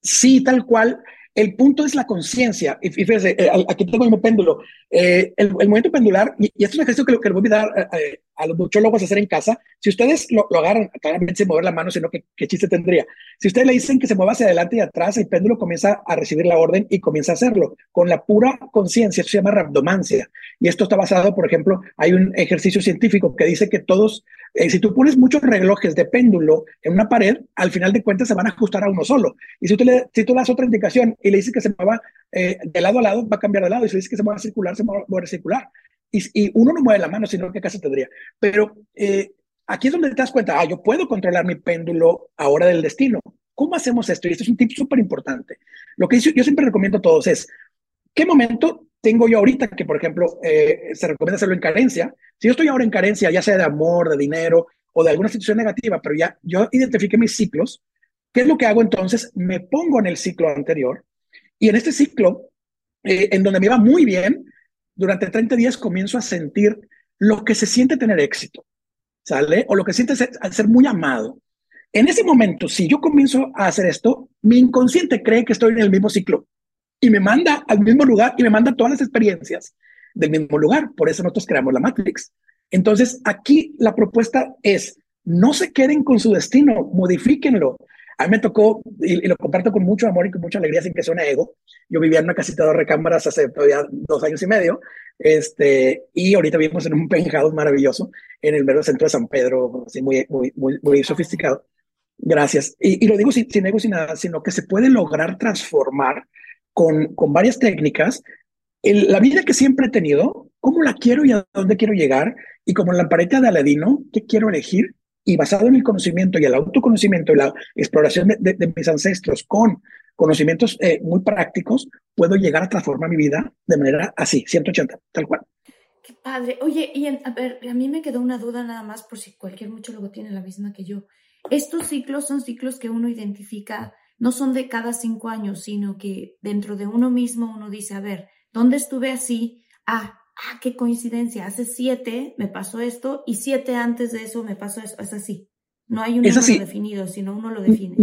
Sí, tal cual. El punto es la conciencia. Y fíjese, eh, aquí tengo el péndulo. Eh, el, movimiento pendular, y, esto es un ejercicio que, que le voy a dar eh, a los muchólogos a hacer en casa. Si ustedes lo, agarran, claramente sin mover la mano, sino que qué chiste tendría. Si ustedes le dicen que se mueva hacia adelante y atrás, el péndulo comienza a recibir la orden y comienza a hacerlo con la pura conciencia. Esto se llama rabdomancia. Y esto está basado, por ejemplo, hay un ejercicio científico que dice que todos, si tú pones muchos relojes de péndulo en una pared, al final de cuentas se van a ajustar a uno solo. Y si tú, le, si tú das otra indicación y le dices que se mueva eh, de lado a lado, va a cambiar de lado. Y si dices que se mueva circular, se mueve circular. Y, y, uno no mueve la mano, sino que casi tendría. Pero eh, aquí es donde te das cuenta, ah, yo puedo controlar mi péndulo ahora del destino. ¿Cómo hacemos esto? Y esto es un tip súper importante. Lo que yo, siempre recomiendo a todos es, ¿qué momento tengo yo ahorita que, por ejemplo, eh, se recomienda hacerlo en carencia? Si yo estoy ahora en carencia, ya sea de amor, de dinero o de alguna situación negativa, pero ya yo identifique mis ciclos, ¿qué es lo que hago entonces? Me pongo en el ciclo anterior y en este ciclo, eh, en donde me va muy bien, durante 30 días comienzo a sentir lo que se siente tener éxito, ¿sale? O lo que siente ser, ser muy amado. En ese momento, si yo comienzo a hacer esto, mi inconsciente cree que estoy en el mismo ciclo y me manda al mismo lugar y me manda todas las experiencias del mismo lugar. Por eso nosotros creamos la Matrix. Entonces, aquí la propuesta es, no se queden con su destino, modifíquenlo. A mí me tocó, y, lo comparto con mucho amor y con mucha alegría sin que suene ego, yo vivía en una casita de dos recámaras hace todavía dos años y medio, este, y ahorita vivimos en un penthouse maravilloso en el mero centro de San Pedro, así muy, muy, muy, muy sofisticado. Gracias. Y, lo digo sin, sin, ego, sin nada, sino que se puede lograr transformar con, con varias técnicas la vida que siempre he tenido, cómo la quiero y a dónde quiero llegar, y como en la pared de Aladino, qué quiero elegir, y basado en el conocimiento y el autoconocimiento y la exploración de, mis ancestros con conocimientos eh, muy prácticos, puedo llegar a transformar mi vida de manera así, 180, tal cual. Qué padre. Oye, y a ver, a mí me quedó una duda nada más por si cualquier muchólogo tiene la misma que yo. Estos ciclos son ciclos que uno identifica, no son de cada cinco años, sino que dentro de uno mismo uno dice, a ver, ¿dónde estuve así? Ah, ah, qué coincidencia, hace siete me pasó esto y siete antes de eso me pasó eso. Es así. No hay un número definido, sino uno lo define.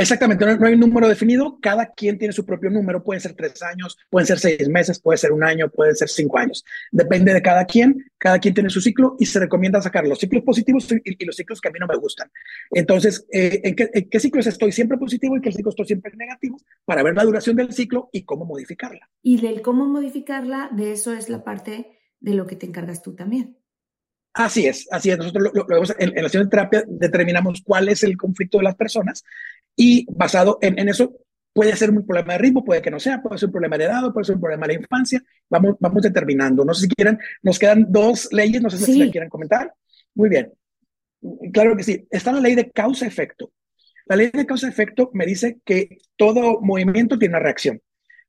Exactamente, no, hay un número definido, cada quien tiene su propio número, pueden ser tres años, pueden ser seis meses, puede ser un año, pueden ser cinco años, depende de cada quien, cada quien tiene su ciclo y se recomienda sacar los ciclos positivos y, los ciclos que a mí no me gustan. Entonces, eh, ¿en, qué, ¿en, qué, ciclos estoy siempre positivo y qué ciclos estoy siempre negativo? Para ver la duración del ciclo y cómo modificarla. Y del cómo modificarla, de eso es la parte de lo que te encargas tú también. Así es, así es. Nosotros lo, lo, en, en, la sesión de terapia determinamos cuál es el conflicto de las personas y basado en, en, eso puede ser un problema de ritmo, puede que no sea, puede ser un problema heredado, puede ser un problema de la infancia. Vamos, vamos determinando. No sé si quieren, nos quedan dos leyes, no sé si la quieren comentar. Muy bien. Claro que sí. Está la ley de causa-efecto. La ley de causa-efecto me dice que todo movimiento tiene una reacción.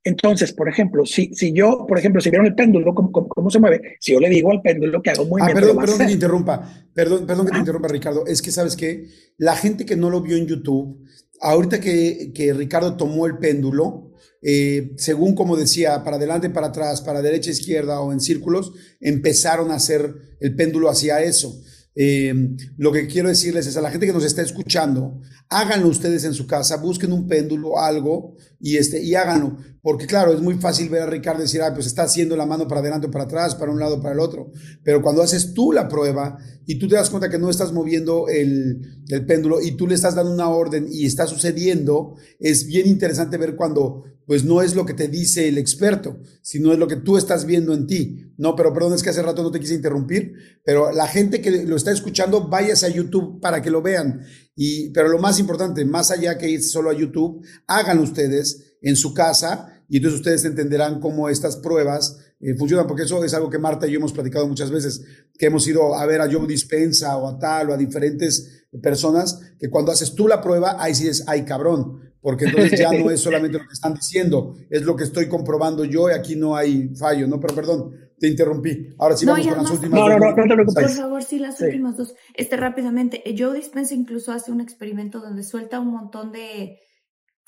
Entonces, por ejemplo, si, si yo, por ejemplo, si vieron el péndulo, ¿cómo, cómo, se mueve? Si yo le digo al péndulo que haga un ah, movimiento. Ah, perdón, perdón que te interrumpa. Perdón, perdón que te interrumpa, Ricardo. Es que, ¿sabes qué? La gente que no lo vio en YouTube, ahorita que, que Ricardo tomó el péndulo, eh, según como decía, para adelante, para atrás, para derecha, izquierda o en círculos, empezaron a hacer el péndulo hacia eso. Eh, lo que quiero decirles es a la gente que nos está escuchando, háganlo ustedes en su casa, busquen un péndulo, algo, y, este, y háganlo. Porque claro, es muy fácil ver a Ricardo decir, ah, pues está haciendo la mano para adelante o para atrás, para un lado para el otro. Pero cuando haces tú la prueba y tú te das cuenta que no estás moviendo el, el péndulo y tú le estás dando una orden y está sucediendo, es bien interesante ver cuando pues no es lo que te dice el experto, sino es lo que tú estás viendo en ti. No, pero perdón, es que hace rato no te quise interrumpir, pero la gente que lo está escuchando, váyase a YouTube para que lo vean. Y, pero lo más importante, más allá que ir solo a YouTube, háganlo ustedes en su casa y entonces ustedes entenderán cómo estas pruebas eh, funcionan, porque eso es algo que Marta y yo hemos platicado muchas veces, que hemos ido a ver a Joe Dispensa o a tal o a diferentes personas, que cuando haces tú la prueba, ahí sí es, ay cabrón, porque entonces ya no es solamente lo que están diciendo, es lo que estoy comprobando yo y aquí no hay fallo, ¿no? Pero perdón, te interrumpí. Ahora sí vamos con las últimas dos. No, no, no, Por favor, sí, las últimas dos. Este, rápidamente, Joe Dispensa incluso hace un experimento donde suelta un montón de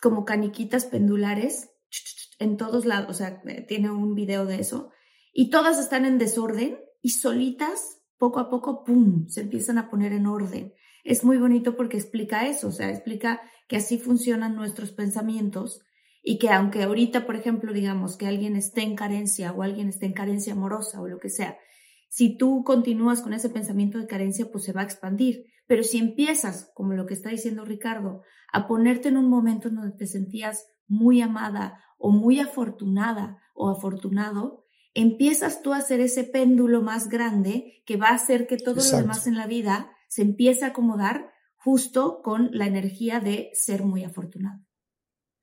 como caniquitas pendulares en todos lados, o sea, eh, tiene un video de eso, y todas están en desorden y solitas, poco a poco, ¡pum!, se empiezan a poner en orden. Es muy bonito porque explica eso, o sea, explica que así funcionan nuestros pensamientos y que aunque ahorita, por ejemplo, digamos que alguien esté en carencia o alguien esté en carencia amorosa o lo que sea, si tú continúas con ese pensamiento de carencia, pues se va a expandir. Pero si empiezas, como lo que está diciendo Ricardo, a ponerte en un momento en donde te sentías muy amada o muy afortunada o afortunado, empiezas tú a hacer ese péndulo más grande que va a hacer que todo lo demás en la vida se empiece a acomodar justo con la energía de ser muy afortunado.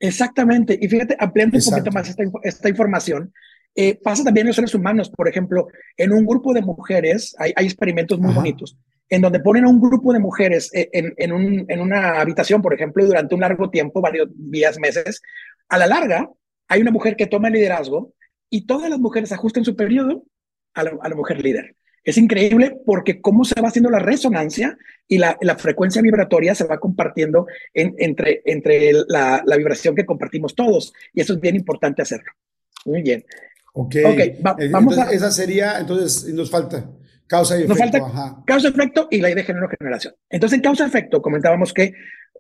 Exactamente. Y fíjate, ampliando un poquito más esta, información, eh, pasa también en los seres humanos. Por ejemplo, en un grupo de mujeres, hay, experimentos muy bonitos, en donde ponen a un grupo de mujeres eh, en, en, un, en, una habitación, por ejemplo, durante un largo tiempo, varios días, meses. A la larga, hay una mujer que toma el liderazgo y todas las mujeres ajustan su periodo a la mujer líder. Es increíble porque cómo se va haciendo la resonancia y la, la frecuencia vibratoria se va compartiendo entre, entre la, la, vibración que compartimos todos. Y eso es bien importante hacerlo. Muy bien. Ok, okay vamos a... Esa sería, entonces, nos falta causa y efecto. Nos falta causa, efecto y la idea de género generación. Entonces, en causa efecto, comentábamos que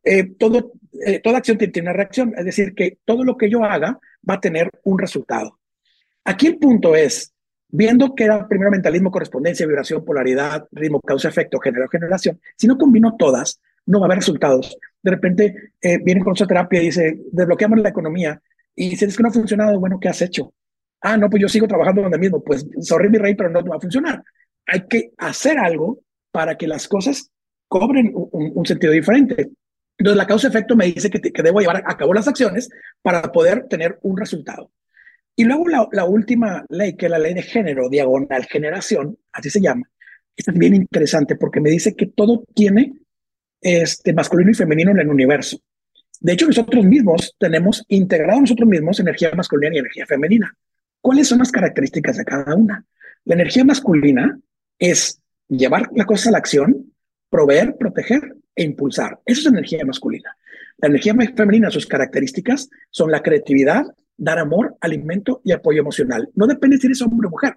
eh, todo, eh, toda acción tiene una reacción, es decir, que todo lo que yo haga va a tener un resultado. Aquí el punto es, viendo que era primero mentalismo, correspondencia, vibración, polaridad, ritmo, causa, efecto, género, generación, si no combino todas, no va a haber resultados. De repente eh, viene con su terapia y dice, desbloqueamos la economía. Y si es que no ha funcionado, bueno, ¿qué has hecho? Ah, no, pues yo sigo trabajando donde mismo. Pues, sorry mi rey, pero no, va a funcionar. Hay que hacer algo para que las cosas cobren un, sentido diferente. Entonces, la causa-efecto me dice que, que debo llevar a cabo las acciones para poder tener un resultado. Y luego la, última ley, que es la ley de género, diagonal generación, así se llama. Es bien interesante porque me dice que todo tiene este masculino y femenino en el universo. De hecho, nosotros mismos tenemos integrado nosotros mismos energía masculina y energía femenina. ¿Cuáles son las características de cada una? La energía masculina es llevar la cosa a la acción, proveer, proteger e impulsar. Eso es energía masculina. La energía femenina, sus características son la creatividad, dar amor, alimento y apoyo emocional. No depende si eres hombre o mujer.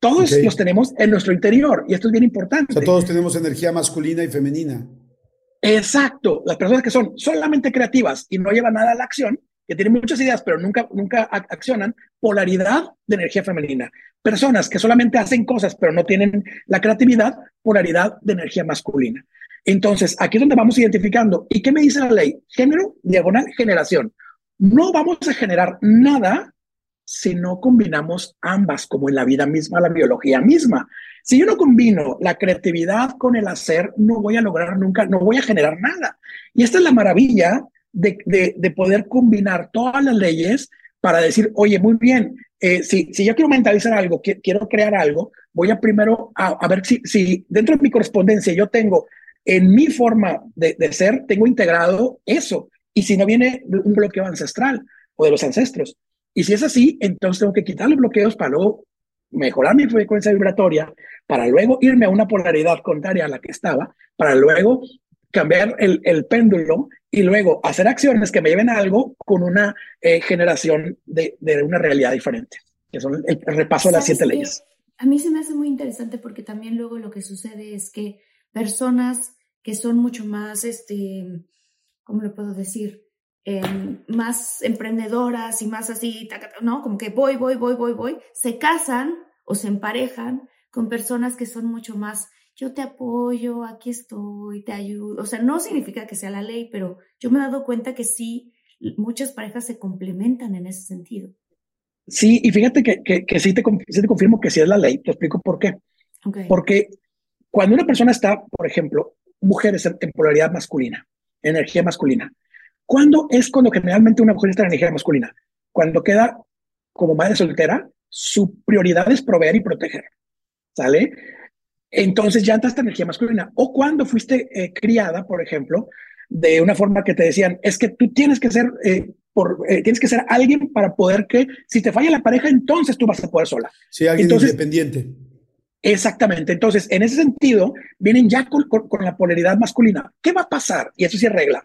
Todos los tenemos en nuestro interior y esto es bien importante. O sea, todos tenemos energía masculina y femenina. Exacto. Las personas que son solamente creativas y no llevan nada a la acción, que tienen muchas ideas pero nunca, nunca accionan, polaridad de energía femenina. Personas que solamente hacen cosas pero no tienen la creatividad, polaridad de energía masculina. Entonces, aquí es donde vamos identificando. ¿Y qué me dice la ley? Género, diagonal, generación. No vamos a generar nada si no combinamos ambas, como en la vida misma, la biología misma. Si yo no combino la creatividad con el hacer, no voy a lograr nunca, no voy a generar nada. Y esta es la maravilla de, de, poder combinar todas las leyes para decir, oye, muy bien, eh, si, yo quiero mentalizar algo, quiero crear algo, voy a primero a, ver si, si dentro de mi correspondencia yo tengo en mi forma de, de ser, tengo integrado eso. Y si no viene un bloqueo ancestral o de los ancestros. Y si es así, entonces tengo que quitar los bloqueos para luego mejorar mi frecuencia vibratoria, para luego irme a una polaridad contraria a la que estaba, para luego cambiar el, el péndulo y luego hacer acciones que me lleven a algo con una eh, generación de, de, una realidad diferente, que son el, repaso de las siete leyes. A mí se me hace muy interesante porque también luego lo que sucede es que personas que son mucho más, este, ¿cómo lo puedo decir? Em, más emprendedoras y más así, ¿no? Como que voy, voy, voy, voy, voy, se casan o se emparejan con personas que son mucho más, yo te apoyo, aquí estoy, te ayudo. O sea, no significa que sea la ley, pero yo me he dado cuenta que sí, muchas parejas se complementan en ese sentido. Sí, y fíjate que, que, sí, te, sí, te, confirmo que sí es la ley. Te explico por qué. Porque cuando una persona está, por ejemplo, mujeres en polaridad masculina, energía masculina, ¿Cuándo es cuando generalmente una mujer está en energía masculina? Cuando queda como madre soltera, su prioridad es proveer y proteger. ¿Sale? Entonces ya entra esta energía masculina. O cuando fuiste eh, criada, por ejemplo, de una forma que te decían, es que tú tienes que ser, eh, por, eh, tienes que ser alguien para poder que, si te falla la pareja, entonces tú vas a poder sola. Sí, alguien independiente. Exactamente. Entonces, en ese sentido, vienen ya con, con, la polaridad masculina. ¿Qué va a pasar? Y eso sí es regla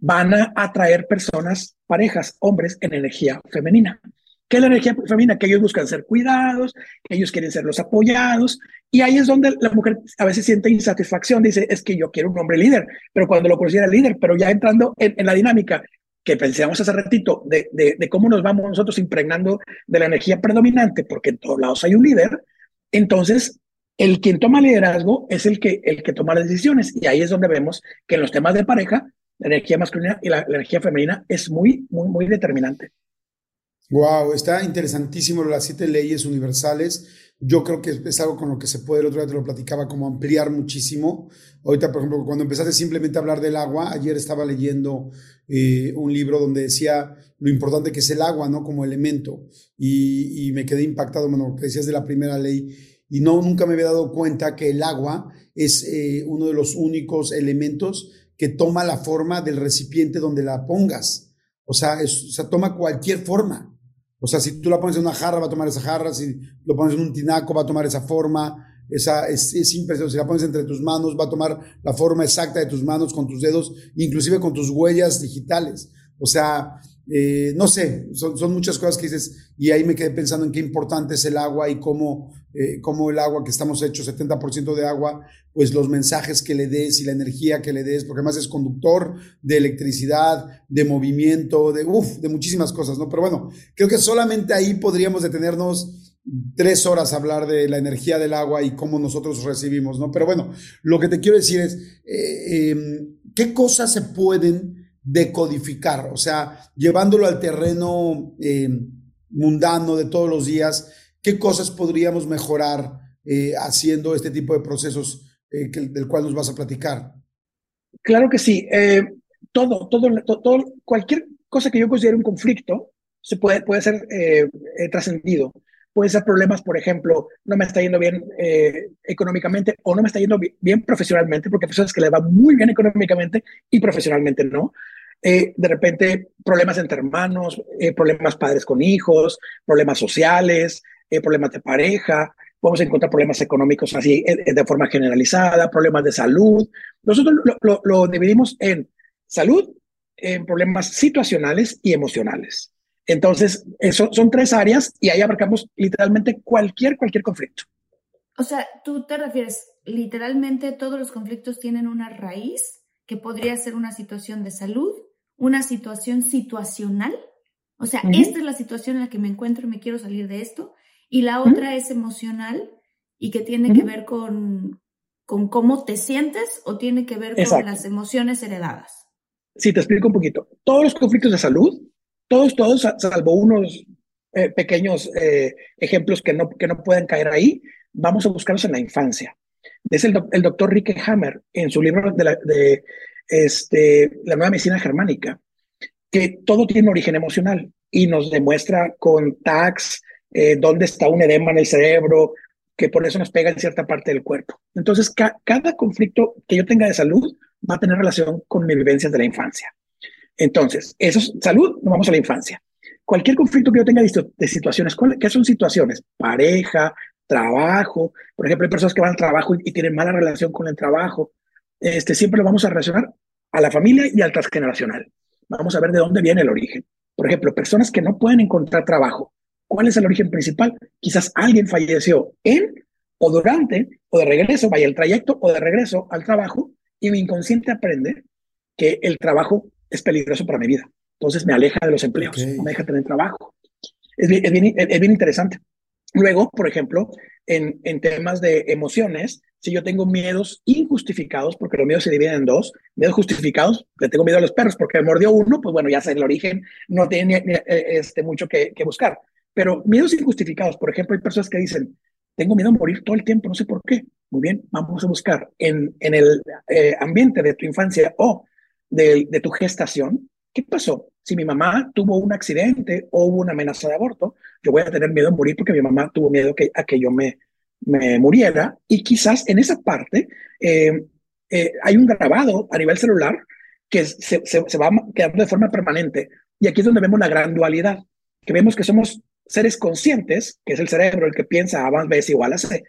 van a atraer personas, parejas, hombres en energía femenina. ¿Qué es la energía femenina? Que ellos buscan ser cuidados, ellos quieren ser los apoyados. Y ahí es donde la mujer a veces siente insatisfacción, dice, es que yo quiero un hombre líder, pero cuando lo considera líder, pero ya entrando en, la dinámica que pensamos hace ratito de, de, cómo nos vamos nosotros impregnando de la energía predominante, porque en todos lados hay un líder, entonces el quien toma liderazgo es el que, el que toma las decisiones. Y ahí es donde vemos que en los temas de pareja la energía masculina y la, energía femenina es muy, muy, muy determinante. Wow, está interesantísimo las siete leyes universales. Yo creo que es algo con lo que se puede, el otro día te lo platicaba, como ampliar muchísimo. Ahorita, por ejemplo, cuando empezaste simplemente a hablar del agua, ayer estaba leyendo eh, un libro donde decía lo importante que es el agua, ¿no? Como elemento. Y, me quedé impactado, bueno, que decías de la primera ley. Y no, nunca me había dado cuenta que el agua es eh, uno de los únicos elementos que toma la forma del recipiente donde la pongas. O sea, o toma cualquier forma. O sea, si tú la pones en una jarra, va a tomar esa jarra. Si lo pones en un tinaco, va a tomar esa forma. Esa, es, es impresionante. Si la pones entre tus manos, va a tomar la forma exacta de tus manos con tus dedos, inclusive con tus huellas digitales. O sea, eh, no sé, son, son, muchas cosas que dices, y ahí me quedé pensando en qué importante es el agua y cómo, eh, cómo el agua, que estamos hechos 70% de agua, pues los mensajes que le des y la energía que le des, porque además es conductor de electricidad, de movimiento, de, uf, de muchísimas cosas, ¿no? Pero bueno, creo que solamente ahí podríamos detenernos tres horas a hablar de la energía del agua y cómo nosotros recibimos, ¿no? Pero bueno, lo que te quiero decir es, eh, em, ¿qué cosas se pueden decodificar, o sea, llevándolo al terreno eh, mundano de todos los días, ¿qué cosas podríamos mejorar eh, haciendo este tipo de procesos eh, del cual nos vas a platicar? Claro que sí. todo, todo, todo, cualquier cosa que yo considere un conflicto se puede, puede ser trascendido. Puede ser problemas, por ejemplo, no me está yendo bien económicamente o no me está yendo bien profesionalmente, porque hay personas que le va muy bien económicamente y profesionalmente no. Eh, de repente problemas entre hermanos, eh, problemas padres con hijos, problemas sociales, eh, problemas de pareja, vamos a encontrar problemas económicos así de forma generalizada, problemas de salud. Nosotros lo, dividimos en salud, en problemas situacionales y emocionales. Entonces, eso son tres áreas y ahí abarcamos literalmente cualquier, cualquier conflicto. O sea, tú te refieres, literalmente todos los conflictos tienen una raíz que podría ser una situación de salud, una situación situacional. O sea, esta es la situación en la que me encuentro y me quiero salir de esto. Y la otra es emocional y que tiene que ver con, con cómo te sientes o tiene que ver con las emociones heredadas. Sí, te explico un poquito. Todos los conflictos de salud, todos, todos, salvo unos eh, pequeños eh, ejemplos que no, que no pueden caer ahí, vamos a buscarlos en la infancia. Es el, el doctor Rick Hammer, en su libro de, la, de este, la nueva medicina germánica, que todo tiene origen emocional y nos demuestra con tags eh, dónde está un edema en el cerebro, que por eso nos pega en cierta parte del cuerpo. Entonces, cada conflicto que yo tenga de salud va a tener relación con mis vivencias de la infancia. Entonces, eso es salud, nos vamos a la infancia. Cualquier conflicto que yo tenga de, situaciones, ¿qué son situaciones? Pareja, trabajo. Por ejemplo, hay personas que van al trabajo y tienen mala relación con el trabajo este, siempre lo vamos a relacionar a la familia y al transgeneracional. Vamos a ver de dónde viene el origen. Por ejemplo, personas que no pueden encontrar trabajo. ¿Cuál es el origen principal? Quizás alguien falleció en o durante o de regreso, vaya el trayecto o de regreso al trabajo y mi inconsciente aprende que el trabajo es peligroso para mi vida. Entonces me aleja de los empleos, no me deja tener trabajo. Es bien, es bien, es bien interesante. Luego, por ejemplo, en, en, temas de emociones, si yo tengo miedos injustificados, porque los miedos se dividen en dos, miedos justificados, le tengo miedo a los perros porque me mordió uno, pues bueno, ya sé el origen, no tiene eh, este, mucho que, que, buscar. Pero miedos injustificados, por ejemplo, hay personas que dicen, tengo miedo a morir todo el tiempo, no sé por qué. Muy bien, vamos a buscar en, en el eh, ambiente de tu infancia o de, de tu gestación, ¿qué pasó? Si mi mamá tuvo un accidente o hubo una amenaza de aborto, yo voy a tener miedo a morir porque mi mamá tuvo miedo que, a que yo me, me muriera y quizás en esa parte eh, eh, hay un grabado a nivel celular que se, se, va quedando de forma permanente. Y aquí es donde vemos la gran dualidad, que vemos que somos seres conscientes, que es el cerebro el que piensa A más B es igual a C,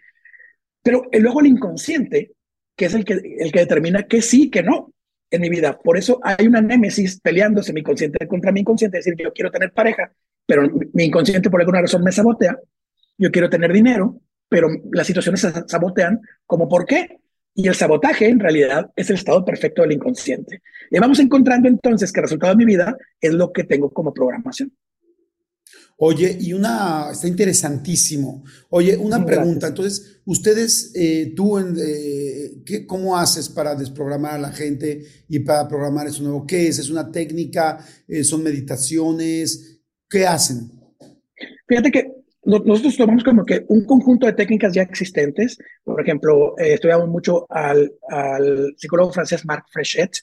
pero luego el inconsciente, que es el que, el que determina que sí, que no en mi vida. Por eso hay una némesis peleándose mi consciente contra mi inconsciente, es decir, yo quiero tener pareja, pero mi inconsciente por alguna razón me sabotea, yo quiero tener dinero, pero las situaciones se sabotean como por qué. Y el sabotaje en realidad es el estado perfecto del inconsciente. Y vamos encontrando entonces que el resultado de mi vida es lo que tengo como programación. Oye, y una, está interesantísimo. Oye, una pregunta. Entonces, ustedes, eh, tú, eh, ¿qué, ¿cómo haces para desprogramar a la gente y para programar eso nuevo? ¿Qué es? ¿Es una técnica? Eh, ¿Son meditaciones? ¿Qué hacen? Fíjate que nosotros tomamos como que un conjunto de técnicas ya existentes. Por ejemplo, estudiamos mucho al, al, psicólogo francés Marc Frechet,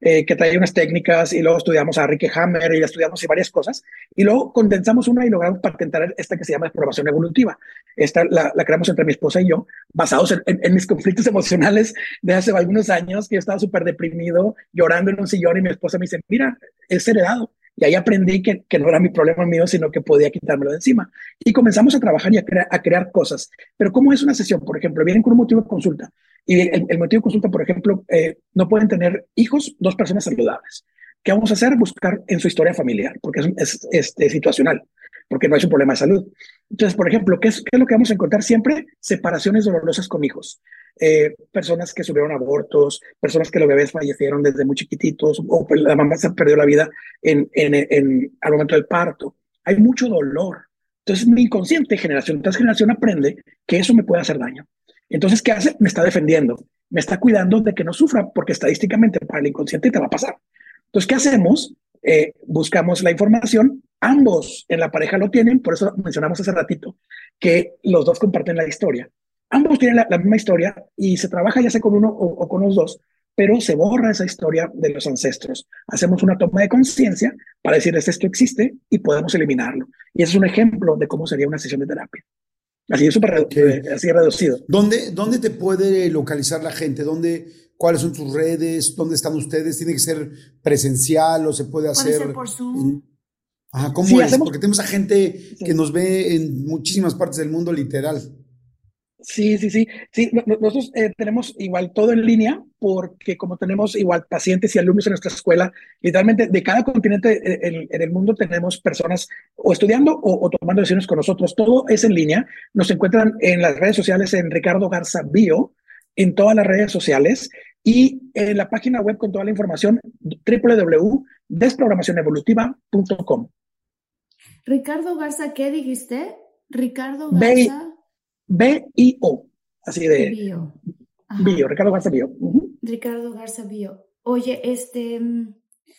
eh, que trae unas técnicas, y luego estudiamos a Ricky Hammer y estudiamos y varias cosas. Y luego condensamos una y logramos patentar esta que se llama exploración evolutiva. Esta la, creamos entre mi esposa y yo, basados en, en, mis conflictos emocionales de hace algunos años, que yo estaba súper deprimido, llorando en un sillón, y mi esposa me dice: Mira, es heredado y ahí aprendí que, que, no era mi problema mío, sino que podía quitármelo de encima. Y comenzamos a trabajar y a, crear cosas. Pero ¿cómo es una sesión? Por ejemplo, vienen con un motivo de consulta. Y el, el motivo de consulta, por ejemplo, eh, no pueden tener hijos dos personas saludables. ¿Qué vamos a hacer? Buscar en su historia familiar, porque es, este, situacional, porque no es un problema de salud. Entonces, por ejemplo, ¿qué es, ¿qué es, lo que vamos a encontrar siempre? Separaciones dolorosas con hijos. Eh, personas que sufrieron abortos, personas que los bebés fallecieron desde muy chiquititos, o la mamá se perdió la vida en, en, en, al momento del parto. Hay mucho dolor. Entonces, mi inconsciente, generación tras generación, aprende que eso me puede hacer daño. Entonces, ¿qué hace? Me está defendiendo, me está cuidando de que no sufra, porque estadísticamente para el inconsciente te va a pasar. Entonces, ¿qué hacemos? Eh, buscamos la información, ambos en la pareja lo tienen, por eso mencionamos hace ratito que los dos comparten la historia. Ambos tienen la, misma historia y se trabaja ya sea con uno o, con los dos, pero se borra esa historia de los ancestros. Hacemos una toma de conciencia para decirles esto existe y podemos eliminarlo. Y ese es un ejemplo de cómo sería una sesión de terapia. Así es súper eh, así reducido. ¿Dónde, ¿Dónde te puede localizar la gente? ¿Dónde, ¿Cuáles son tus redes? ¿Dónde están ustedes? ¿Tiene que ser presencial o se puede hacer? Puede ser por Zoom. Ajá, ¿cómo es? Porque tenemos a gente que nos ve en muchísimas partes del mundo literal. Sí, sí, sí. Sí, nosotros eh, tenemos igual todo en línea porque como tenemos igual pacientes y alumnos en nuestra escuela, literalmente de cada continente eh, en, el mundo tenemos personas o estudiando o, tomando decisiones con nosotros. Todo es en línea. Nos encuentran en las redes sociales en Ricardo Garza Bio, en todas las redes sociales y en la página web con toda la información www.desprogramacionevolutiva.com. Ricardo Garza, ¿qué dijiste? Ricardo Garza. B-I-O, así de... Bio. Bio, Ricardo Garza Bio. Ricardo Garza Bio. Oye, este, mm,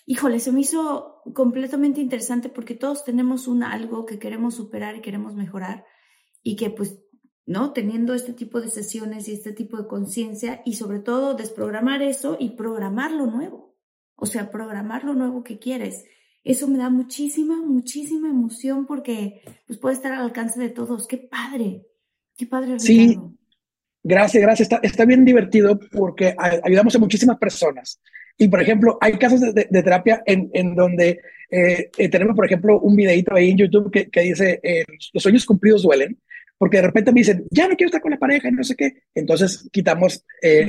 híjole, se me hizo completamente interesante porque todos tenemos un algo que queremos superar y queremos mejorar y que pues, ¿no? Teniendo este tipo de sesiones y este tipo de conciencia y sobre todo desprogramar eso y programar lo nuevo. O sea, programar lo nuevo que quieres. Eso me da muchísima, muchísima emoción porque pues puede estar al alcance de todos. ¡Qué padre! Qué padre, Sí, gracias, gracias. Está, está bien divertido porque ayudamos a muchísimas personas. Y, por ejemplo, hay casos de, terapia en, en donde eh, eh, tenemos, por ejemplo, un videito ahí en YouTube que, que dice, eh, los sueños cumplidos duelen, porque de repente me dicen, ya no quiero estar con la pareja y no sé qué. Entonces quitamos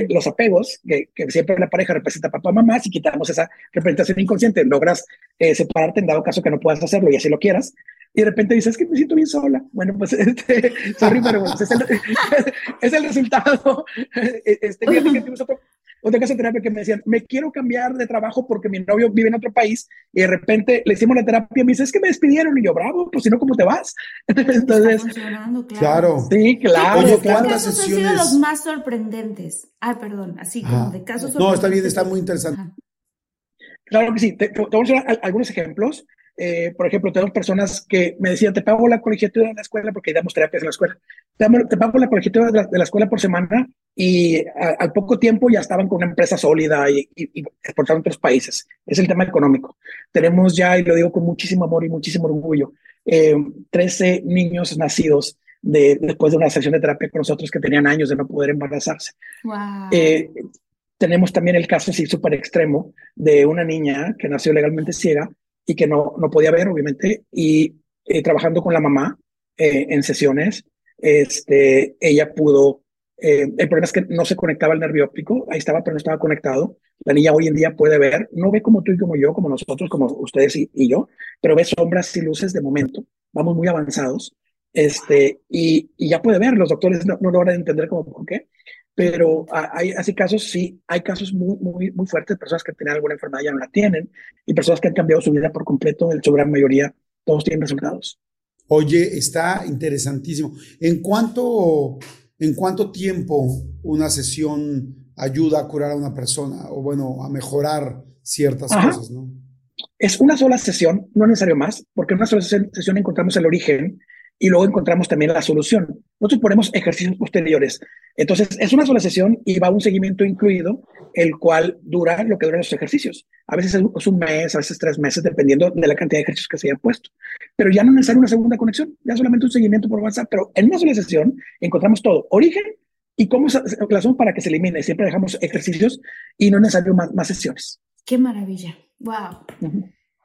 los apegos, que, que, siempre la pareja representa papá, mamá, si quitamos esa representación inconsciente, logras separarte en dado caso que no puedas hacerlo y así lo quieras y de repente dices, es que me siento bien sola. Bueno, pues, este, sorry, pero pues, es, el, es, el, resultado. Este, otro, otra casa de terapia que me decían, me quiero cambiar de trabajo porque mi novio vive en otro país y de repente le hicimos la terapia y me dice, es que me despidieron y yo, bravo, pues si no, ¿cómo te vas? Entonces, claro. claro. Sí, claro. Oye, ¿cuántas sesiones? han sido los más sorprendentes? Ah, perdón, así como de casos No, está bien, está muy interesante. Claro que sí. Te, te, voy a dar algunos ejemplos. Eh, por ejemplo, tenemos personas que me decían, te pago la colegiatura de la escuela porque damos terapias en la escuela. Te, pago la colegiatura de la, escuela por semana y al poco tiempo ya estaban con una empresa sólida y, y, exportaron a otros países. Es el tema económico. Tenemos ya, y lo digo con muchísimo amor y muchísimo orgullo, 13 eh, niños nacidos de, después de una sesión de terapia con nosotros que tenían años de no poder embarazarse. Eh, tenemos también el caso así súper extremo de una niña que nació legalmente ciega y que no, no podía ver, obviamente, y eh, trabajando con la mamá eh, en sesiones, este, ella pudo, eh, el problema es que no se conectaba el nervio óptico, ahí estaba, pero no estaba conectado. La niña hoy en día puede ver, no ve como tú y como yo, como nosotros, como ustedes y, yo, pero ve sombras y luces de momento. Vamos muy avanzados, este, y, y ya puede ver. Los doctores no, no logran entender cómo por qué, pero hay así casos, sí, hay casos muy, muy, muy fuertes, personas que tienen alguna enfermedad ya no la tienen, y personas que han cambiado su vida por completo, en su gran mayoría, todos tienen resultados. Oye, está interesantísimo. ¿En cuánto, en cuánto tiempo una sesión ayuda a curar a una persona o, bueno, a mejorar ciertas cosas, no? Es una sola sesión, no necesario más, porque en una sola sesión encontramos el origen y luego encontramos también la solución. Nosotros ponemos ejercicios posteriores. Entonces, es una sola sesión y va un seguimiento incluido, el cual dura lo que duran los ejercicios. A veces es un mes, a veces tres meses, dependiendo de la cantidad de ejercicios que se hayan puesto. Pero ya no necesita una segunda conexión, ya solamente un seguimiento por WhatsApp. Pero en una sola sesión encontramos todo, origen y cómo se razón para que se elimine. Siempre dejamos ejercicios y no necesario más, más sesiones. Qué maravilla. Wow.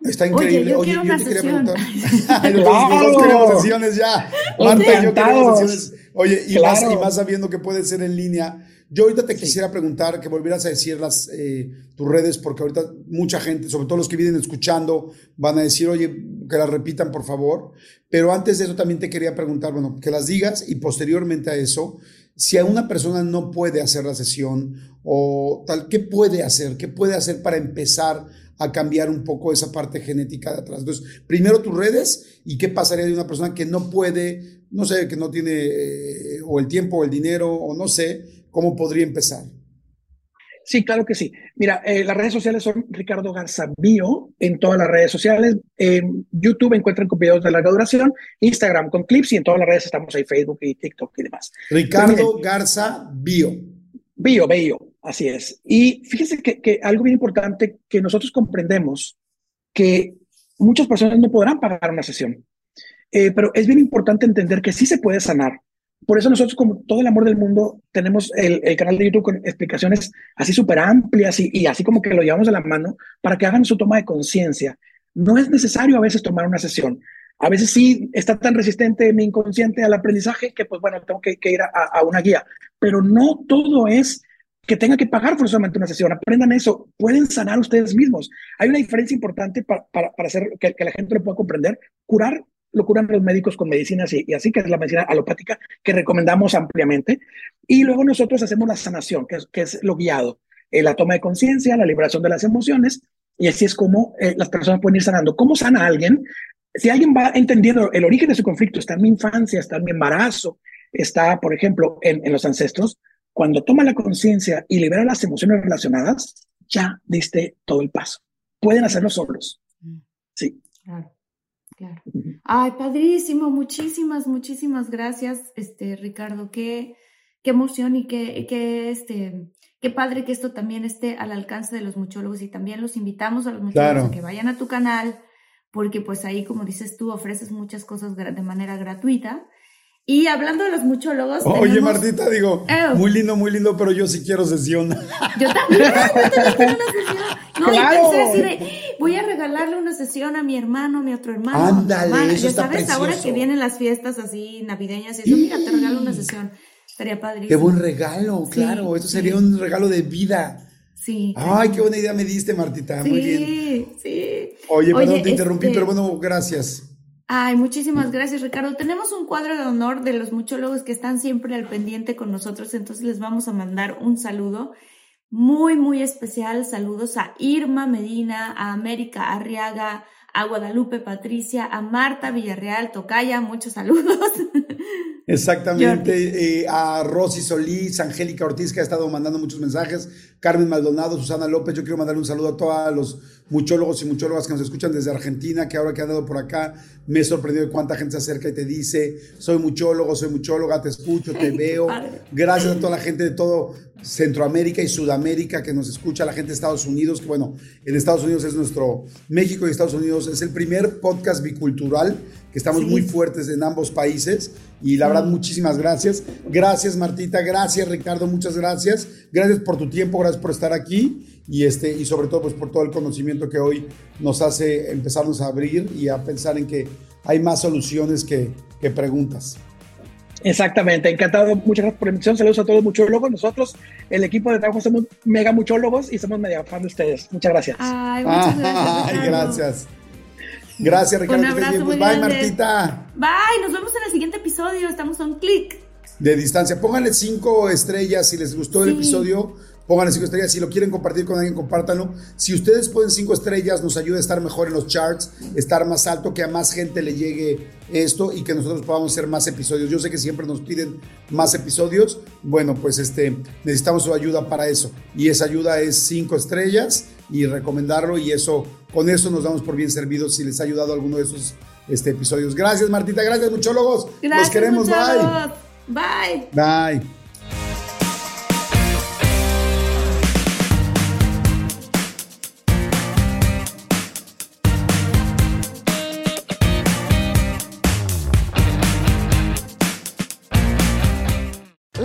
Está increíble. Oye, yo, quiero una sesión. queremos sesiones ya. Marta, yo queremos sesiones. Oye, y, más, y más sabiendo que puede ser en línea, Yo ahorita te quisiera preguntar que volvieras a decir las, eh, tus redes, porque ahorita mucha gente, sobre todo los que vienen escuchando, van a decir, oye, que las repitan, por favor. Pero antes de eso también te quería preguntar, bueno, que las digas y posteriormente a eso, si a una persona no puede hacer la sesión o tal, ¿qué puede hacer? ¿Qué puede hacer para empezar a cambiar un poco esa parte genética de atrás? Entonces, primero tus redes y qué pasaría de una persona que no puede, no sé, que no tiene eh, o el tiempo o el dinero o no sé, ¿cómo podría empezar? Sí, claro que sí. Mira, eh, las redes sociales son Ricardo Garza Bio en todas las redes sociales. En YouTube encuentran con videos de larga duración, Instagram con clips y en todas las redes estamos ahí, Facebook y TikTok y demás. Ricardo Garza Bio. Bio, Bio, así es. Y fíjense que, que algo bien importante que nosotros comprendemos que muchas personas no podrán pagar una sesión, eh, pero es bien importante entender que sí se puede sanar por eso nosotros, como todo el amor del mundo, tenemos el, canal de YouTube con explicaciones así súper amplias y, y, así como que lo llevamos de la mano para que hagan su toma de conciencia. No es necesario a veces tomar una sesión. A veces sí está tan resistente mi inconsciente al aprendizaje que, pues bueno, tengo que, ir a, una guía. Pero no todo es que tenga que pagar forzosamente una sesión. Aprendan eso. Pueden sanar ustedes mismos. Hay una diferencia importante para, para, hacer que, la gente lo pueda comprender. Curar lo curan los médicos con medicinas y, así, que es la medicina alopática que recomendamos ampliamente. Y luego nosotros hacemos la sanación, que es, lo guiado, eh, la toma de conciencia, la liberación de las emociones, y así es como eh, las personas pueden ir sanando. ¿Cómo sana alguien? Si alguien va entendiendo el origen de su conflicto, está en mi infancia, está en mi embarazo, está, por ejemplo, en, en los ancestros, cuando toma la conciencia y libera las emociones relacionadas, ya diste todo el paso. Pueden hacerlo solos. Mm. Sí. Claro. Claro. Ay, padrísimo, muchísimas, muchísimas gracias, este, Ricardo. Qué, qué emoción y qué, qué, este, qué padre que esto también esté al alcance de los muchólogos y también los invitamos a los muchólogos a que vayan a tu canal, porque pues ahí, como dices tú, ofreces muchas cosas de manera gratuita. Y hablando de los muchólogos. Oye, Martita, digo, muy lindo, muy lindo, pero yo sí quiero sesión. Yo también, yo también quiero una sesión. No, claro. así de, voy a regalarle una sesión a mi hermano, a mi otro hermano. Ándale, eso ya sabes, ahora que vienen las fiestas así navideñas y eso, mira, te regalo una sesión. Estaría padrísimo. Qué buen regalo, claro. eso sería un regalo de vida. Sí. Ay, qué buena idea me diste, Martita. Muy bien. Sí, sí. Oye, perdón, te interrumpí, este pero bueno, gracias. Ay, muchísimas gracias, Ricardo. Tenemos un cuadro de honor de los muchólogos que están siempre al pendiente con nosotros, entonces les vamos a mandar un saludo muy, muy especial. Saludos a Irma Medina, a América Arriaga, a Guadalupe Patricia, a Marta Villarreal, Tocaya, muchos saludos. Exactamente, eh, a Rosy Solís, Angélica Ortiz, que ha estado mandando muchos mensajes, Carmen Maldonado, Susana López, yo quiero mandarle un saludo a todos los muchólogos y muchólogas que nos escuchan desde Argentina, que ahora que han dado por acá, me he sorprendido de cuánta gente se acerca y te dice, soy muchólogo, soy muchóloga, te escucho, te veo. Gracias a toda la gente de todo Centroamérica y Sudamérica que nos escucha, la gente de Estados Unidos, que bueno, en Estados Unidos es nuestro, México y Estados Unidos es el primer podcast bicultural, que estamos muy fuertes en ambos países y la verdad muchísimas gracias. Gracias Martita, gracias Ricardo, muchas gracias. Gracias por tu tiempo, gracias por estar aquí y, este, y sobre todo pues por todo el conocimiento que hoy nos hace empezarnos a abrir y a pensar en que hay más soluciones que, que preguntas. Exactamente, encantado. Muchas gracias por la invitación. Saludos a todos los muchólogos. Nosotros, el equipo de trabajo, somos mega muchólogos y somos mega fan de ustedes. Muchas gracias. Ay, muchas gracias. Ay, gracias. Gracias, Ricardo. Un abrazo Bye, Martita. Bye, nos vemos en el siguiente episodio. Estamos a un clic. De distancia. Pónganle cinco estrellas si les gustó el episodio Pónganle cinco estrellas. Si lo quieren compartir con alguien, compártanlo. Si ustedes ponen cinco estrellas, nos ayuda a estar mejor en los charts, estar más alto, que a más gente le llegue esto y que nosotros podamos hacer más episodios. Yo sé que siempre nos piden más episodios. Bueno, pues este, necesitamos su ayuda para eso. Y esa ayuda es cinco estrellas y recomendarlo. Y eso, con eso nos damos por bien servidos si les ha ayudado alguno de esos este, episodios. Gracias, Martita. Gracias, muchólogos. Gracias, Los queremos. Bye. Bye. Bye.